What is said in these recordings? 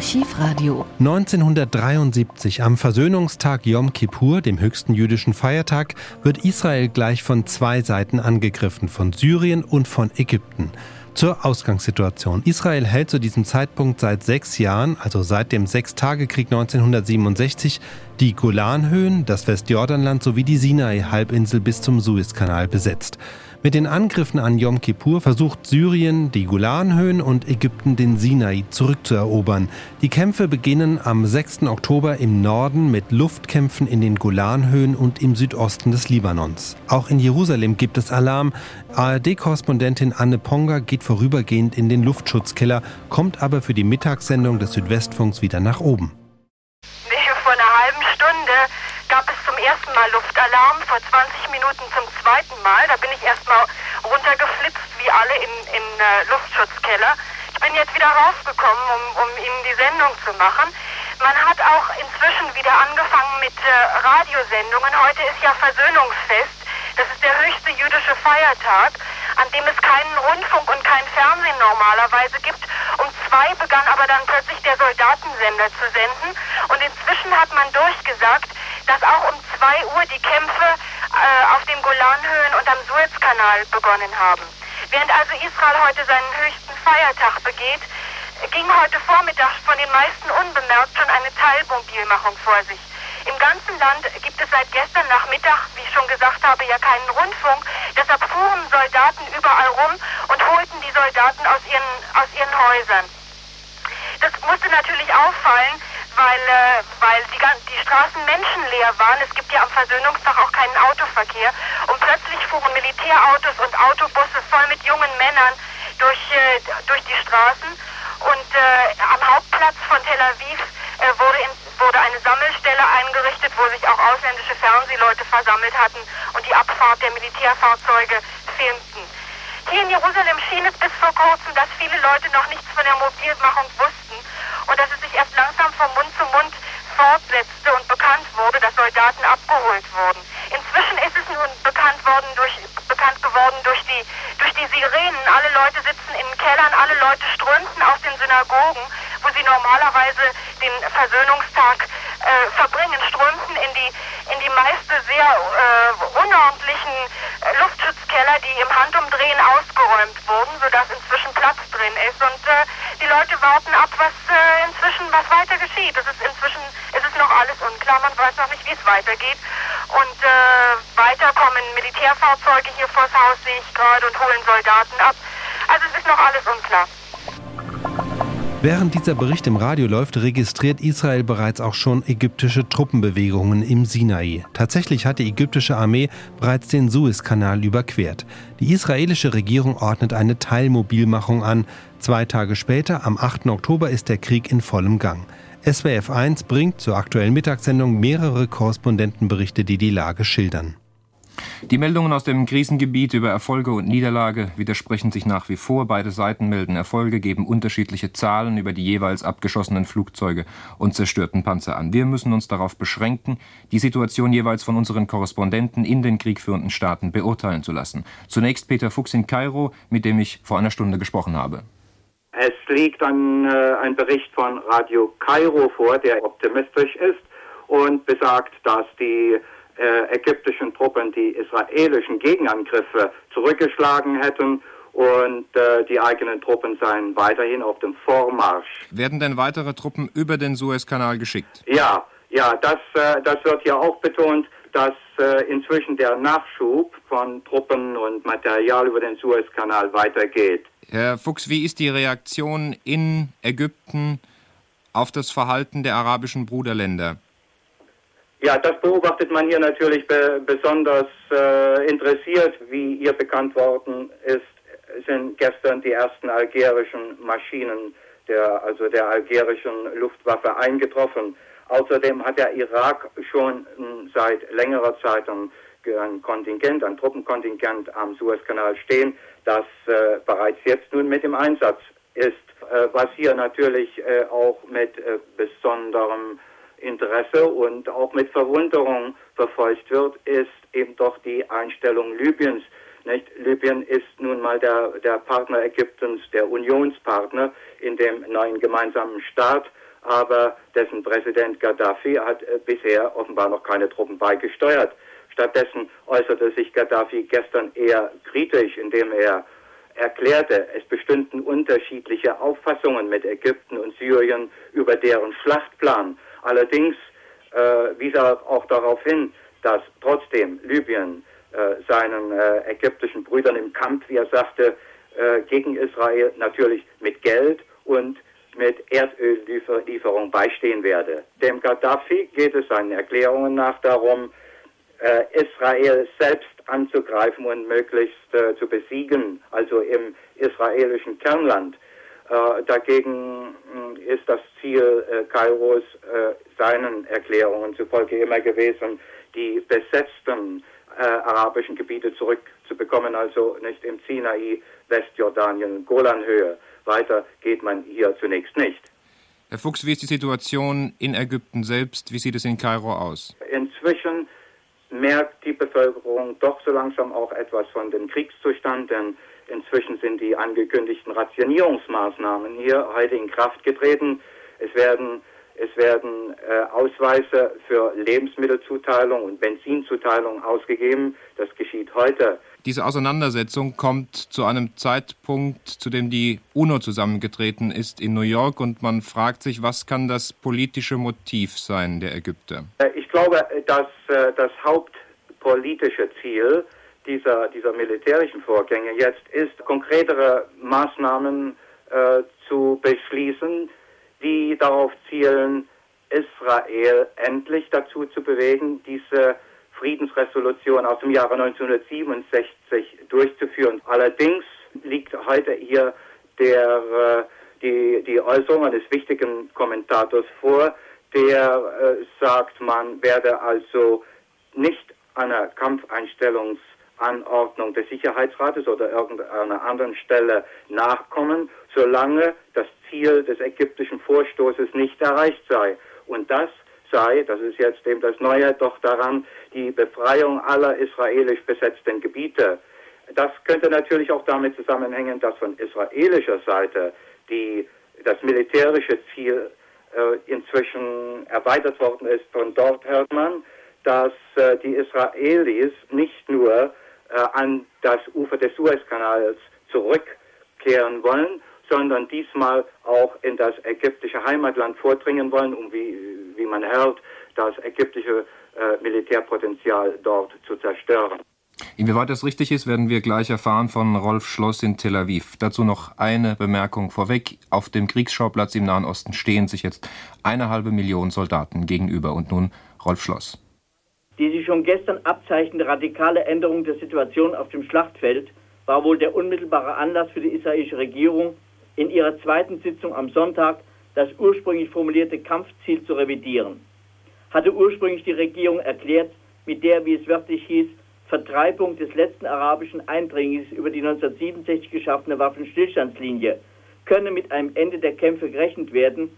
Archivradio. 1973 am Versöhnungstag Yom Kippur, dem höchsten jüdischen Feiertag, wird Israel gleich von zwei Seiten angegriffen, von Syrien und von Ägypten. Zur Ausgangssituation. Israel hält zu diesem Zeitpunkt seit sechs Jahren, also seit dem Sechstagekrieg 1967, die Golanhöhen, das Westjordanland sowie die Sinai-Halbinsel bis zum Suezkanal besetzt. Mit den Angriffen an Yom Kippur versucht Syrien, die Golanhöhen und Ägypten den Sinai zurückzuerobern. Die Kämpfe beginnen am 6. Oktober im Norden mit Luftkämpfen in den Golanhöhen und im Südosten des Libanons. Auch in Jerusalem gibt es Alarm. ARD-Korrespondentin Anne Ponga geht vorübergehend in den Luftschutzkeller, kommt aber für die Mittagssendung des Südwestfunks wieder nach oben. Vor Mal Luftalarm, vor 20 Minuten zum zweiten Mal. Da bin ich erstmal runtergeflitzt, wie alle in, in äh, Luftschutzkeller. Ich bin jetzt wieder rausgekommen, um, um Ihnen die Sendung zu machen. Man hat auch inzwischen wieder angefangen mit äh, Radiosendungen. Heute ist ja Versöhnungsfest. Das ist der höchste jüdische Feiertag, an dem es keinen Rundfunk und kein Fernsehen normalerweise gibt. Um zwei begann aber dann plötzlich der Soldatensender zu senden. Und inzwischen hat man durchgesagt, dass auch um 2 Uhr die Kämpfe äh, auf den Golanhöhen und am Suezkanal begonnen haben. Während also Israel heute seinen höchsten Feiertag begeht, ging heute Vormittag von den meisten unbemerkt schon eine Teilmobilmachung vor sich. Im ganzen Land gibt es seit gestern Nachmittag, wie ich schon gesagt habe, ja keinen Rundfunk. Deshalb fuhren Soldaten überall rum und holten die Soldaten aus ihren, aus ihren Häusern. Das musste natürlich auffallen, weil, äh, weil die, die Straßen menschenleer waren. Es gibt ja am Versöhnungstag auch keinen Autoverkehr. Und plötzlich fuhren Militärautos und Autobusse voll mit jungen Männern durch, äh, durch die Straßen. Und äh, am Hauptplatz von Tel Aviv äh, wurde, in, wurde eine Sammelstelle eingerichtet, wo sich auch ausländische Fernsehleute versammelt hatten und die Abfahrt der Militärfahrzeuge filmten. Hier in Jerusalem schien es bis vor kurzem, dass viele Leute noch nichts von der Mobilmachung wussten und dass es sich erst langsam von Mund zu Mund fortsetzte und bekannt wurde, dass Soldaten abgeholt wurden. Inzwischen ist es nun bekannt worden durch bekannt geworden durch die durch die Sirenen. Alle Leute sitzen in Kellern, alle Leute strömten aus den Synagogen, wo sie normalerweise den Versöhnungstag äh, verbringen, strömten in die in die meiste sehr äh, unordentlichen äh, Luftschutzkeller, die im Handumdrehen ausgeräumt wurden, sodass inzwischen Platz drin ist. Und äh, die Leute warten ab, was äh, inzwischen, was weiter geschieht. Es ist inzwischen, es ist noch alles unklar, man weiß noch nicht, wie es weitergeht. Und äh, weiter kommen Militärfahrzeuge hier vors Haus, sehe ich gerade, und holen Soldaten ab. Also es ist noch alles unklar. Während dieser Bericht im Radio läuft, registriert Israel bereits auch schon ägyptische Truppenbewegungen im Sinai. Tatsächlich hat die ägyptische Armee bereits den Suezkanal überquert. Die israelische Regierung ordnet eine Teilmobilmachung an. Zwei Tage später, am 8. Oktober, ist der Krieg in vollem Gang. SWF 1 bringt zur aktuellen Mittagssendung mehrere Korrespondentenberichte, die die Lage schildern. Die Meldungen aus dem Krisengebiet über Erfolge und Niederlage widersprechen sich nach wie vor. Beide Seiten melden Erfolge, geben unterschiedliche Zahlen über die jeweils abgeschossenen Flugzeuge und zerstörten Panzer an. Wir müssen uns darauf beschränken, die Situation jeweils von unseren Korrespondenten in den kriegführenden Staaten beurteilen zu lassen. Zunächst Peter Fuchs in Kairo, mit dem ich vor einer Stunde gesprochen habe. Es liegt ein, äh, ein Bericht von Radio Kairo vor, der optimistisch ist und besagt, dass die ägyptischen Truppen die israelischen Gegenangriffe zurückgeschlagen hätten und äh, die eigenen Truppen seien weiterhin auf dem Vormarsch. Werden denn weitere Truppen über den Suezkanal geschickt? Ja, ja, das, äh, das wird ja auch betont, dass äh, inzwischen der Nachschub von Truppen und Material über den Suezkanal weitergeht. Herr Fuchs, wie ist die Reaktion in Ägypten auf das Verhalten der arabischen Bruderländer? Ja, das beobachtet man hier natürlich be besonders äh, interessiert. Wie ihr bekannt worden ist, sind gestern die ersten algerischen Maschinen der, also der algerischen Luftwaffe eingetroffen. Außerdem hat der Irak schon hm, seit längerer Zeit ein, ein Kontingent, ein Truppenkontingent am Suezkanal stehen, das äh, bereits jetzt nun mit im Einsatz ist. Äh, was hier natürlich äh, auch mit äh, besonderem Interesse und auch mit Verwunderung verfolgt wird, ist eben doch die Einstellung Libyens. Nicht? Libyen ist nun mal der, der Partner Ägyptens, der Unionspartner in dem neuen gemeinsamen Staat. aber dessen Präsident Gaddafi hat äh, bisher offenbar noch keine Truppen beigesteuert. Stattdessen äußerte sich Gaddafi gestern eher kritisch, indem er erklärte, es bestünden unterschiedliche Auffassungen mit Ägypten und Syrien über deren Schlachtplan. Allerdings äh, wies er auch darauf hin, dass trotzdem Libyen äh, seinen äh, ägyptischen Brüdern im Kampf, wie er sagte, äh, gegen Israel natürlich mit Geld und mit Erdöllieferung beistehen werde. Dem Gaddafi geht es seinen Erklärungen nach darum, äh, Israel selbst anzugreifen und möglichst äh, zu besiegen, also im israelischen Kernland. Äh, dagegen äh, ist das Ziel äh, Kairos seinen Erklärungen zufolge immer gewesen, die besetzten arabischen Gebiete zurückzubekommen, also nicht im Sinai, Westjordanien, Golanhöhe. Weiter geht man hier zunächst nicht. Herr Fuchs, wie ist die Situation in Ägypten selbst? Wie sieht es in Kairo aus? Inzwischen merkt die Bevölkerung doch so langsam auch etwas von dem Kriegszustand, denn inzwischen sind die angekündigten Rationierungsmaßnahmen hier heute in Kraft getreten. Es werden es werden äh, Ausweise für Lebensmittelzuteilung und Benzinzuteilung ausgegeben. Das geschieht heute. Diese Auseinandersetzung kommt zu einem Zeitpunkt, zu dem die UNO zusammengetreten ist in New York und man fragt sich, was kann das politische Motiv sein der Ägypter? Äh, ich glaube, dass äh, das hauptpolitische Ziel dieser, dieser militärischen Vorgänge jetzt ist, konkretere Maßnahmen äh, zu beschließen, die darauf zielen, Israel endlich dazu zu bewegen, diese Friedensresolution aus dem Jahre 1967 durchzuführen. Allerdings liegt heute hier der, äh, die, die Äußerung eines wichtigen Kommentators vor, der äh, sagt, man werde also nicht einer Kampfeinstellungsanordnung des Sicherheitsrates oder irgendeiner anderen Stelle nachkommen, solange das Ziel des ägyptischen Vorstoßes nicht erreicht sei. Und das sei, das ist jetzt eben das Neue, doch daran die Befreiung aller israelisch besetzten Gebiete. Das könnte natürlich auch damit zusammenhängen, dass von israelischer Seite die, das militärische Ziel äh, inzwischen erweitert worden ist. Von dort hört man, dass äh, die Israelis nicht nur an das Ufer des Suezkanals zurückkehren wollen, sondern diesmal auch in das ägyptische Heimatland vordringen wollen, um wie, wie man hört, das ägyptische äh, Militärpotenzial dort zu zerstören. Inwieweit das richtig ist, werden wir gleich erfahren von Rolf Schloss in Tel Aviv. Dazu noch eine Bemerkung vorweg. Auf dem Kriegsschauplatz im Nahen Osten stehen sich jetzt eine halbe Million Soldaten gegenüber. Und nun Rolf Schloss. Die sich schon gestern abzeichnende radikale Änderung der Situation auf dem Schlachtfeld war wohl der unmittelbare Anlass für die israelische Regierung, in ihrer zweiten Sitzung am Sonntag das ursprünglich formulierte Kampfziel zu revidieren. Hatte ursprünglich die Regierung erklärt, mit der, wie es wörtlich hieß, Vertreibung des letzten arabischen Eindringlings über die 1967 geschaffene Waffenstillstandslinie könne mit einem Ende der Kämpfe gerechnet werden,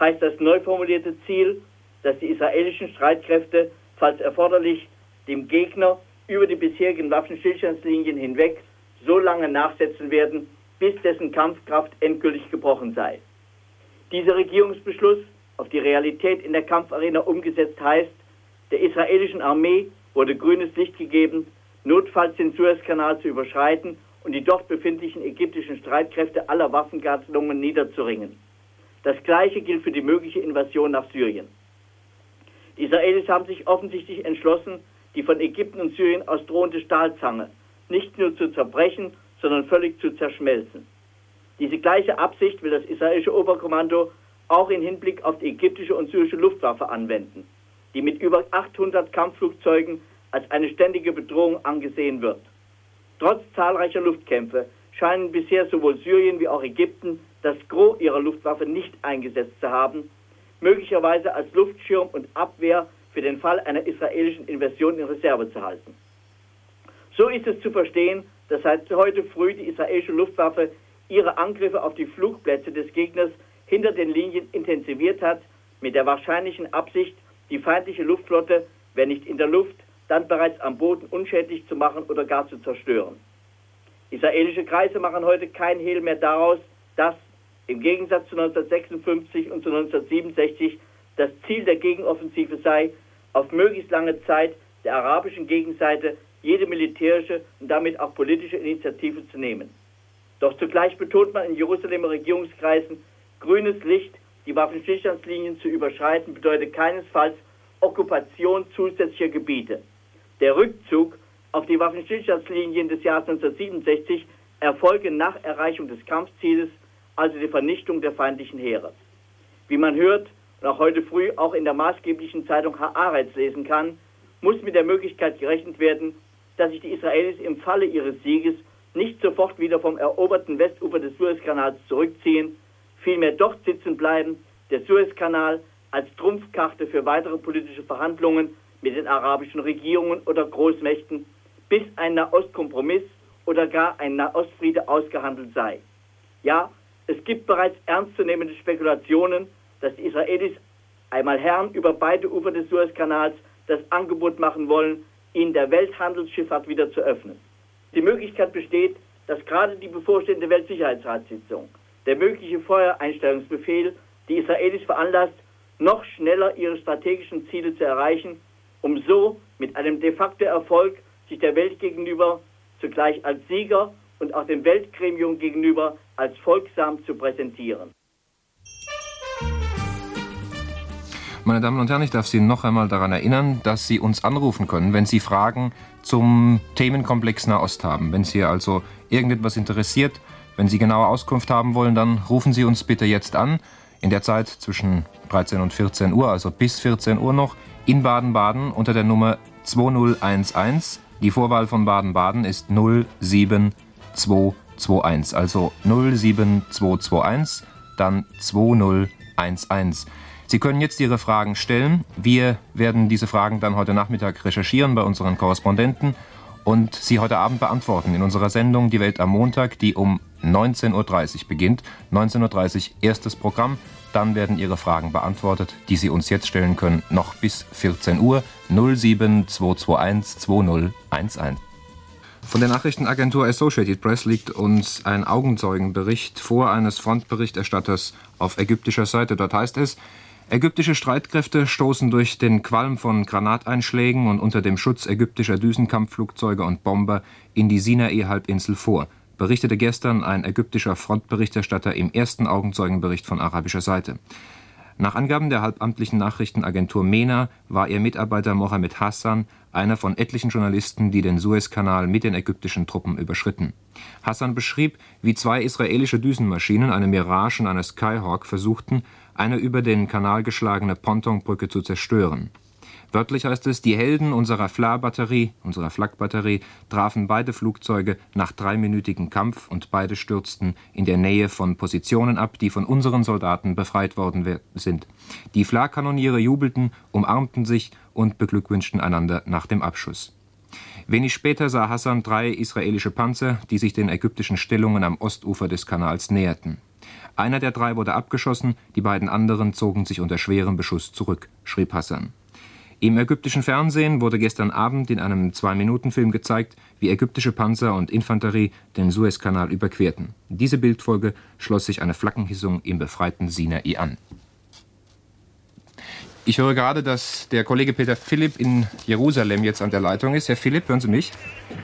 heißt das neu formulierte Ziel, dass die israelischen Streitkräfte, falls erforderlich, dem Gegner über die bisherigen Waffenstillstandslinien hinweg so lange nachsetzen werden, bis dessen Kampfkraft endgültig gebrochen sei. Dieser Regierungsbeschluss auf die Realität in der Kampfarena umgesetzt heißt, der israelischen Armee wurde grünes Licht gegeben, notfalls den Suezkanal zu überschreiten und die dort befindlichen ägyptischen Streitkräfte aller Waffengattlungen niederzuringen. Das gleiche gilt für die mögliche Invasion nach Syrien. Die Israelis haben sich offensichtlich entschlossen, die von Ägypten und Syrien aus drohende Stahlzange nicht nur zu zerbrechen, sondern völlig zu zerschmelzen. Diese gleiche Absicht will das israelische Oberkommando auch in Hinblick auf die ägyptische und syrische Luftwaffe anwenden, die mit über 800 Kampfflugzeugen als eine ständige Bedrohung angesehen wird. Trotz zahlreicher Luftkämpfe scheinen bisher sowohl Syrien wie auch Ägypten das Gros ihrer Luftwaffe nicht eingesetzt zu haben, möglicherweise als Luftschirm und Abwehr für den Fall einer israelischen Invasion in Reserve zu halten. So ist es zu verstehen, dass seit heute früh die israelische Luftwaffe ihre Angriffe auf die Flugplätze des Gegners hinter den Linien intensiviert hat, mit der wahrscheinlichen Absicht, die feindliche Luftflotte, wenn nicht in der Luft, dann bereits am Boden unschädlich zu machen oder gar zu zerstören. Israelische Kreise machen heute kein Hehl mehr daraus, dass, im Gegensatz zu 1956 und zu 1967 das Ziel der Gegenoffensive sei, auf möglichst lange Zeit der arabischen Gegenseite jede militärische und damit auch politische Initiative zu nehmen. Doch zugleich betont man in Jerusalemer Regierungskreisen, grünes Licht, die Waffenstillstandslinien zu überschreiten, bedeutet keinesfalls Okkupation zusätzlicher Gebiete. Der Rückzug auf die Waffenstillstandslinien des Jahres 1967 erfolge nach Erreichung des Kampfzieles, also die Vernichtung der feindlichen Heere. Wie man hört und auch heute früh auch in der maßgeblichen Zeitung Haaretz lesen kann, muss mit der Möglichkeit gerechnet werden, dass sich die Israelis im Falle ihres Sieges nicht sofort wieder vom eroberten Westufer des Suezkanals zurückziehen, vielmehr dort sitzen bleiben, der Suezkanal als Trumpfkarte für weitere politische Verhandlungen mit den arabischen Regierungen oder Großmächten, bis ein Nahostkompromiss oder gar ein Nahostfriede ausgehandelt sei. Ja, es gibt bereits ernstzunehmende Spekulationen, dass die Israelis einmal Herren über beide Ufer des Suezkanals das Angebot machen wollen, ihn der Welthandelsschifffahrt wieder zu öffnen. Die Möglichkeit besteht, dass gerade die bevorstehende Weltsicherheitsratssitzung, der mögliche Feuereinstellungsbefehl, die Israelis veranlasst, noch schneller ihre strategischen Ziele zu erreichen, um so mit einem de facto Erfolg sich der Welt gegenüber zugleich als Sieger und auch dem Weltgremium gegenüber als folgsam zu präsentieren. Meine Damen und Herren, ich darf Sie noch einmal daran erinnern, dass Sie uns anrufen können, wenn Sie Fragen zum Themenkomplex Nahost haben. Wenn Sie also irgendetwas interessiert, wenn Sie genaue Auskunft haben wollen, dann rufen Sie uns bitte jetzt an. In der Zeit zwischen 13 und 14 Uhr, also bis 14 Uhr noch, in Baden-Baden unter der Nummer 2011. Die Vorwahl von Baden-Baden ist 07221, also 07221, dann 2011. Sie können jetzt Ihre Fragen stellen. Wir werden diese Fragen dann heute Nachmittag recherchieren bei unseren Korrespondenten und sie heute Abend beantworten in unserer Sendung Die Welt am Montag, die um 19.30 Uhr beginnt. 19.30 Uhr erstes Programm. Dann werden Ihre Fragen beantwortet, die Sie uns jetzt stellen können, noch bis 14 Uhr 07221 2011. Von der Nachrichtenagentur Associated Press liegt uns ein Augenzeugenbericht vor eines Frontberichterstatters auf ägyptischer Seite. Dort heißt es, Ägyptische Streitkräfte stoßen durch den Qualm von Granateinschlägen und unter dem Schutz ägyptischer Düsenkampfflugzeuge und Bomber in die Sinai-Halbinsel vor, berichtete gestern ein ägyptischer Frontberichterstatter im ersten Augenzeugenbericht von arabischer Seite. Nach Angaben der halbamtlichen Nachrichtenagentur MENA war ihr Mitarbeiter Mohammed Hassan einer von etlichen Journalisten, die den Suezkanal mit den ägyptischen Truppen überschritten. Hassan beschrieb, wie zwei israelische Düsenmaschinen, eine Mirage und eine Skyhawk, versuchten, eine über den Kanal geschlagene Pontonbrücke zu zerstören. Wörtlich heißt es, die Helden unserer FLA-Batterie, unserer Flak-Batterie, trafen beide Flugzeuge nach dreiminütigem Kampf und beide stürzten in der Nähe von Positionen ab, die von unseren Soldaten befreit worden sind. Die Flak-Kanoniere jubelten, umarmten sich und beglückwünschten einander nach dem Abschuss. Wenig später sah Hassan drei israelische Panzer, die sich den ägyptischen Stellungen am Ostufer des Kanals näherten. Einer der drei wurde abgeschossen, die beiden anderen zogen sich unter schwerem Beschuss zurück, schrieb Hassan. Im ägyptischen Fernsehen wurde gestern Abend in einem Zwei-Minuten-Film gezeigt, wie ägyptische Panzer und Infanterie den Suezkanal überquerten. Diese Bildfolge schloss sich eine Flaggenhissung im befreiten Sinai an. Ich höre gerade, dass der Kollege Peter Philipp in Jerusalem jetzt an der Leitung ist. Herr Philipp, hören Sie mich?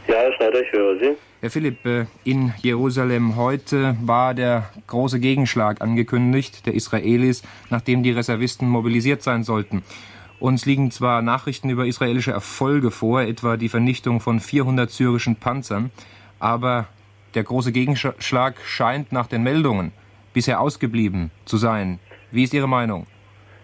Ja, Herr Schneider, ich höre Sie. Herr Philipp, äh, in Jerusalem heute war der große Gegenschlag angekündigt der Israelis, nachdem die Reservisten mobilisiert sein sollten. Uns liegen zwar Nachrichten über israelische Erfolge vor, etwa die Vernichtung von 400 syrischen Panzern, aber der große Gegenschlag scheint nach den Meldungen bisher ausgeblieben zu sein. Wie ist Ihre Meinung?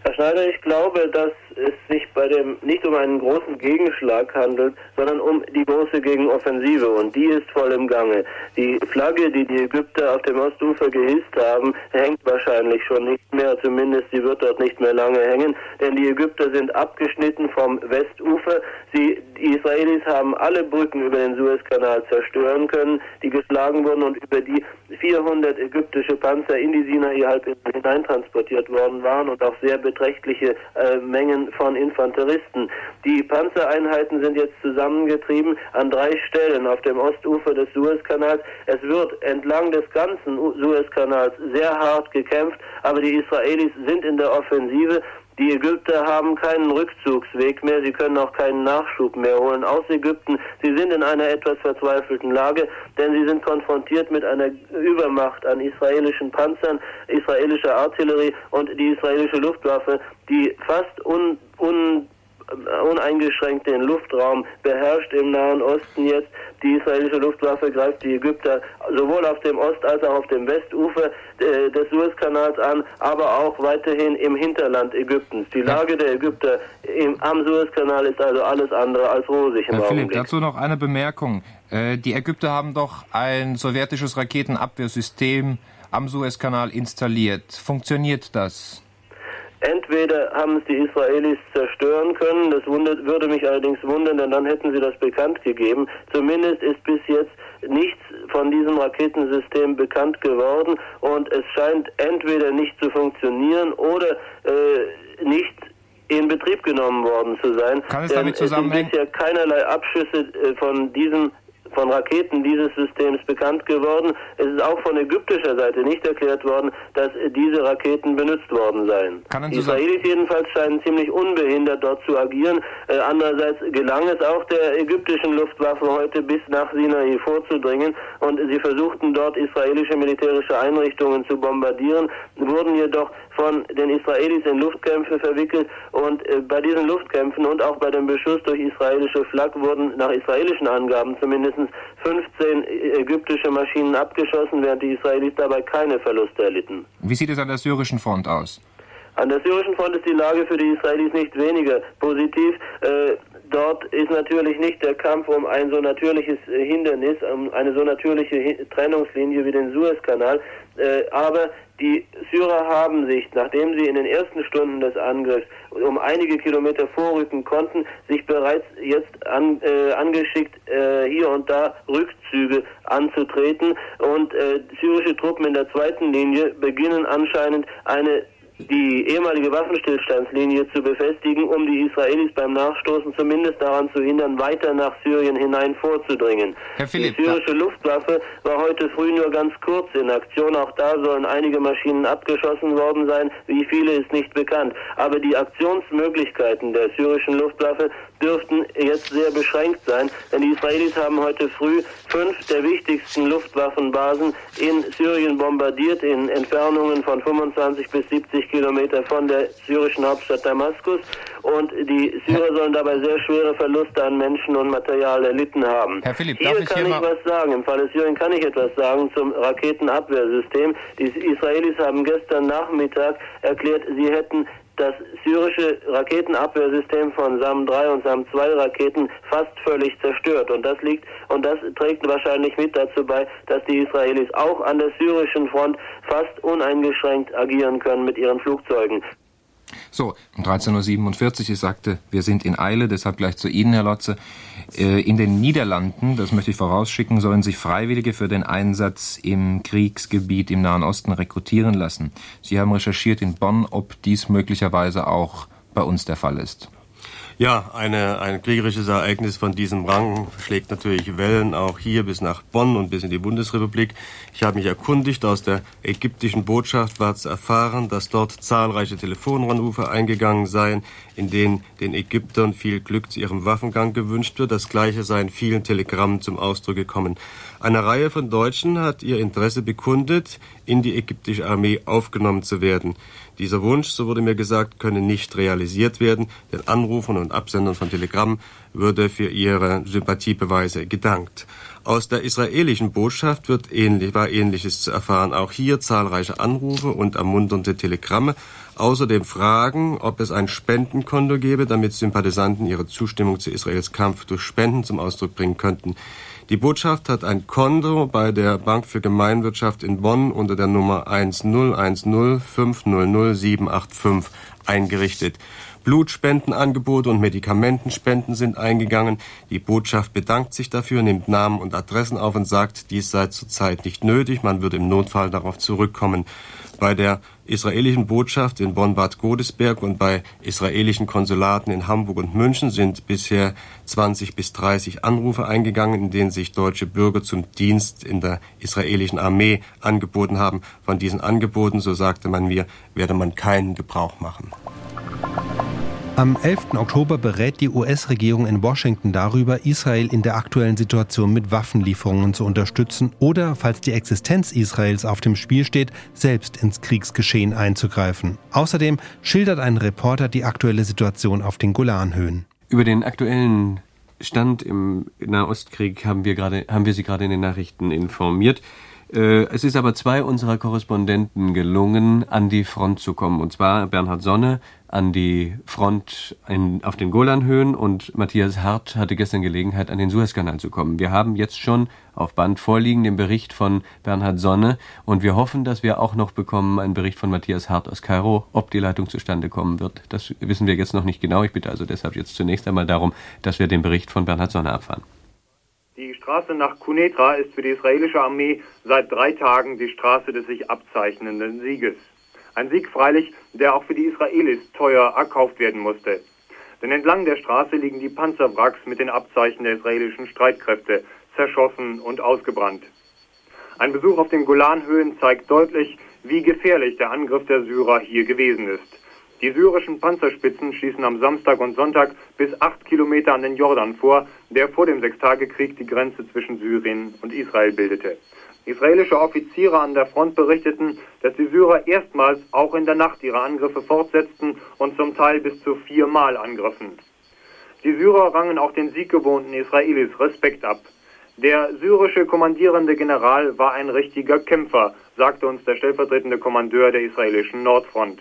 Herr Schneider, ich glaube, dass es sich bei dem nicht um einen großen Gegenschlag handelt, sondern um die große Gegenoffensive und die ist voll im Gange. Die Flagge, die die Ägypter auf dem Ostufer gehisst haben, hängt wahrscheinlich schon nicht mehr, zumindest sie wird dort nicht mehr lange hängen, denn die Ägypter sind abgeschnitten vom Westufer. Sie, die Israelis haben alle Brücken über den Suezkanal zerstören können, die geschlagen wurden und über die 400 ägyptische Panzer in die Sinai-Halbinsel hineintransportiert worden waren und auch sehr beträchtliche äh, Mengen von Infanteristen. Die Panzereinheiten sind jetzt zusammengetrieben an drei Stellen auf dem Ostufer des Suezkanals. Es wird entlang des ganzen Suezkanals sehr hart gekämpft, aber die Israelis sind in der Offensive die Ägypter haben keinen Rückzugsweg mehr, sie können auch keinen Nachschub mehr holen aus Ägypten. Sie sind in einer etwas verzweifelten Lage, denn sie sind konfrontiert mit einer Übermacht an israelischen Panzern, israelischer Artillerie und die israelische Luftwaffe, die fast un, un uneingeschränkt den Luftraum beherrscht im Nahen Osten jetzt. Die israelische Luftwaffe greift die Ägypter sowohl auf dem Ost- als auch auf dem Westufer äh, des Suezkanals an, aber auch weiterhin im Hinterland Ägyptens. Die Lage der Ägypter im, am Suezkanal ist also alles andere als rosig im Herr Philipp, dazu noch eine Bemerkung. Äh, die Ägypter haben doch ein sowjetisches Raketenabwehrsystem am Suezkanal installiert. Funktioniert das? Entweder haben es die Israelis zerstören können, das wundert, würde mich allerdings wundern, denn dann hätten sie das bekannt gegeben. Zumindest ist bis jetzt nichts von diesem Raketensystem bekannt geworden und es scheint entweder nicht zu funktionieren oder äh, nicht in Betrieb genommen worden zu sein. Kann es damit zusammenhängen? Es sind bisher keinerlei Abschüsse äh, von diesem von Raketen dieses Systems bekannt geworden. Es ist auch von ägyptischer Seite nicht erklärt worden, dass diese Raketen benutzt worden seien. Die Israelis jedenfalls scheinen ziemlich unbehindert dort zu agieren. Äh, andererseits gelang es auch der ägyptischen Luftwaffe heute bis nach Sinai vorzudringen und sie versuchten dort israelische militärische Einrichtungen zu bombardieren, wurden jedoch von den Israelis in Luftkämpfe verwickelt und äh, bei diesen Luftkämpfen und auch bei dem Beschuss durch israelische Flak wurden nach israelischen Angaben zumindest 15 ägyptische Maschinen abgeschossen, während die Israelis dabei keine Verluste erlitten. Wie sieht es an der syrischen Front aus? An der syrischen Front ist die Lage für die Israelis nicht weniger positiv. Äh, dort ist natürlich nicht der Kampf um ein so natürliches äh, Hindernis, um eine so natürliche Trennungslinie wie den Suezkanal, äh, aber die Syrer haben sich, nachdem sie in den ersten Stunden des Angriffs um einige Kilometer vorrücken konnten, sich bereits jetzt an, äh, angeschickt, äh, hier und da Rückzüge anzutreten. Und äh, syrische Truppen in der zweiten Linie beginnen anscheinend eine die ehemalige Waffenstillstandslinie zu befestigen, um die Israelis beim Nachstoßen zumindest daran zu hindern, weiter nach Syrien hinein vorzudringen. Herr Philipp, die syrische Luftwaffe war heute früh nur ganz kurz in Aktion. Auch da sollen einige Maschinen abgeschossen worden sein. Wie viele ist nicht bekannt. Aber die Aktionsmöglichkeiten der syrischen Luftwaffe dürften jetzt sehr beschränkt sein, denn die Israelis haben heute früh fünf der wichtigsten Luftwaffenbasen in Syrien bombardiert, in Entfernungen von 25 bis 70 Kilometer von der syrischen Hauptstadt Damaskus. Und die Syrer sollen dabei sehr schwere Verluste an Menschen und Material erlitten haben. Herr Philipp, hier darf ich kann ich was sagen. Im Falle Syrien kann ich etwas sagen zum Raketenabwehrsystem. Die Israelis haben gestern Nachmittag erklärt, sie hätten das syrische Raketenabwehrsystem von SAM-3 und SAM-2 Raketen fast völlig zerstört. Und das liegt, und das trägt wahrscheinlich mit dazu bei, dass die Israelis auch an der syrischen Front fast uneingeschränkt agieren können mit ihren Flugzeugen. So, um 13.47 Uhr, ich sagte, wir sind in Eile, deshalb gleich zu Ihnen, Herr Lotze. Äh, in den Niederlanden, das möchte ich vorausschicken, sollen sich Freiwillige für den Einsatz im Kriegsgebiet im Nahen Osten rekrutieren lassen. Sie haben recherchiert in Bonn, ob dies möglicherweise auch bei uns der Fall ist. Ja, eine, ein kriegerisches Ereignis von diesem Rang schlägt natürlich Wellen auch hier bis nach Bonn und bis in die Bundesrepublik. Ich habe mich erkundigt, aus der ägyptischen Botschaft war zu erfahren, dass dort zahlreiche Telefonanrufe eingegangen seien, in denen den Ägyptern viel Glück zu ihrem Waffengang gewünscht wird. Das Gleiche sei in vielen Telegrammen zum Ausdruck gekommen. Eine Reihe von Deutschen hat ihr Interesse bekundet, in die ägyptische Armee aufgenommen zu werden. Dieser Wunsch, so wurde mir gesagt, könne nicht realisiert werden. Den Anrufern und Absendern von Telegrammen würde für ihre Sympathiebeweise gedankt. Aus der israelischen Botschaft wird ähnlich, war Ähnliches zu erfahren. Auch hier zahlreiche Anrufe und ermunternde Telegramme. Außerdem Fragen, ob es ein Spendenkonto gäbe, damit Sympathisanten ihre Zustimmung zu Israels Kampf durch Spenden zum Ausdruck bringen könnten. Die Botschaft hat ein Konto bei der Bank für Gemeinwirtschaft in Bonn unter der Nummer 10105000785 eingerichtet. Blutspendenangebote und Medikamentenspenden sind eingegangen. Die Botschaft bedankt sich dafür, nimmt Namen und Adressen auf und sagt, dies sei zurzeit nicht nötig, man würde im Notfall darauf zurückkommen. Bei der israelischen Botschaft in Bonn-Bad Godesberg und bei israelischen Konsulaten in Hamburg und München sind bisher 20 bis 30 Anrufe eingegangen, in denen sich deutsche Bürger zum Dienst in der israelischen Armee angeboten haben. Von diesen Angeboten, so sagte man mir, werde man keinen Gebrauch machen. Am 11. Oktober berät die US-Regierung in Washington darüber, Israel in der aktuellen Situation mit Waffenlieferungen zu unterstützen oder, falls die Existenz Israels auf dem Spiel steht, selbst ins Kriegsgeschehen einzugreifen. Außerdem schildert ein Reporter die aktuelle Situation auf den Golanhöhen. Über den aktuellen Stand im Nahostkrieg haben wir, gerade, haben wir Sie gerade in den Nachrichten informiert. Äh, es ist aber zwei unserer Korrespondenten gelungen, an die Front zu kommen. Und zwar Bernhard Sonne an die Front in, auf den Golanhöhen und Matthias Hart hatte gestern Gelegenheit, an den Suezkanal zu kommen. Wir haben jetzt schon auf Band vorliegen den Bericht von Bernhard Sonne und wir hoffen, dass wir auch noch bekommen einen Bericht von Matthias Hart aus Kairo. Ob die Leitung zustande kommen wird, das wissen wir jetzt noch nicht genau. Ich bitte also deshalb jetzt zunächst einmal darum, dass wir den Bericht von Bernhard Sonne erfahren. Die Straße nach Kunetra ist für die israelische Armee seit drei Tagen die Straße des sich abzeichnenden Sieges. Ein Sieg freilich, der auch für die Israelis teuer erkauft werden musste. Denn entlang der Straße liegen die Panzerwracks mit den Abzeichen der israelischen Streitkräfte, zerschossen und ausgebrannt. Ein Besuch auf den Golanhöhen zeigt deutlich, wie gefährlich der Angriff der Syrer hier gewesen ist. Die syrischen Panzerspitzen schießen am Samstag und Sonntag bis acht Kilometer an den Jordan vor, der vor dem Sechstagekrieg die Grenze zwischen Syrien und Israel bildete. Israelische Offiziere an der Front berichteten, dass die Syrer erstmals auch in der Nacht ihre Angriffe fortsetzten und zum Teil bis zu viermal angriffen. Die Syrer rangen auch den sieggewohnten Israelis Respekt ab. Der syrische kommandierende General war ein richtiger Kämpfer, sagte uns der stellvertretende Kommandeur der israelischen Nordfront.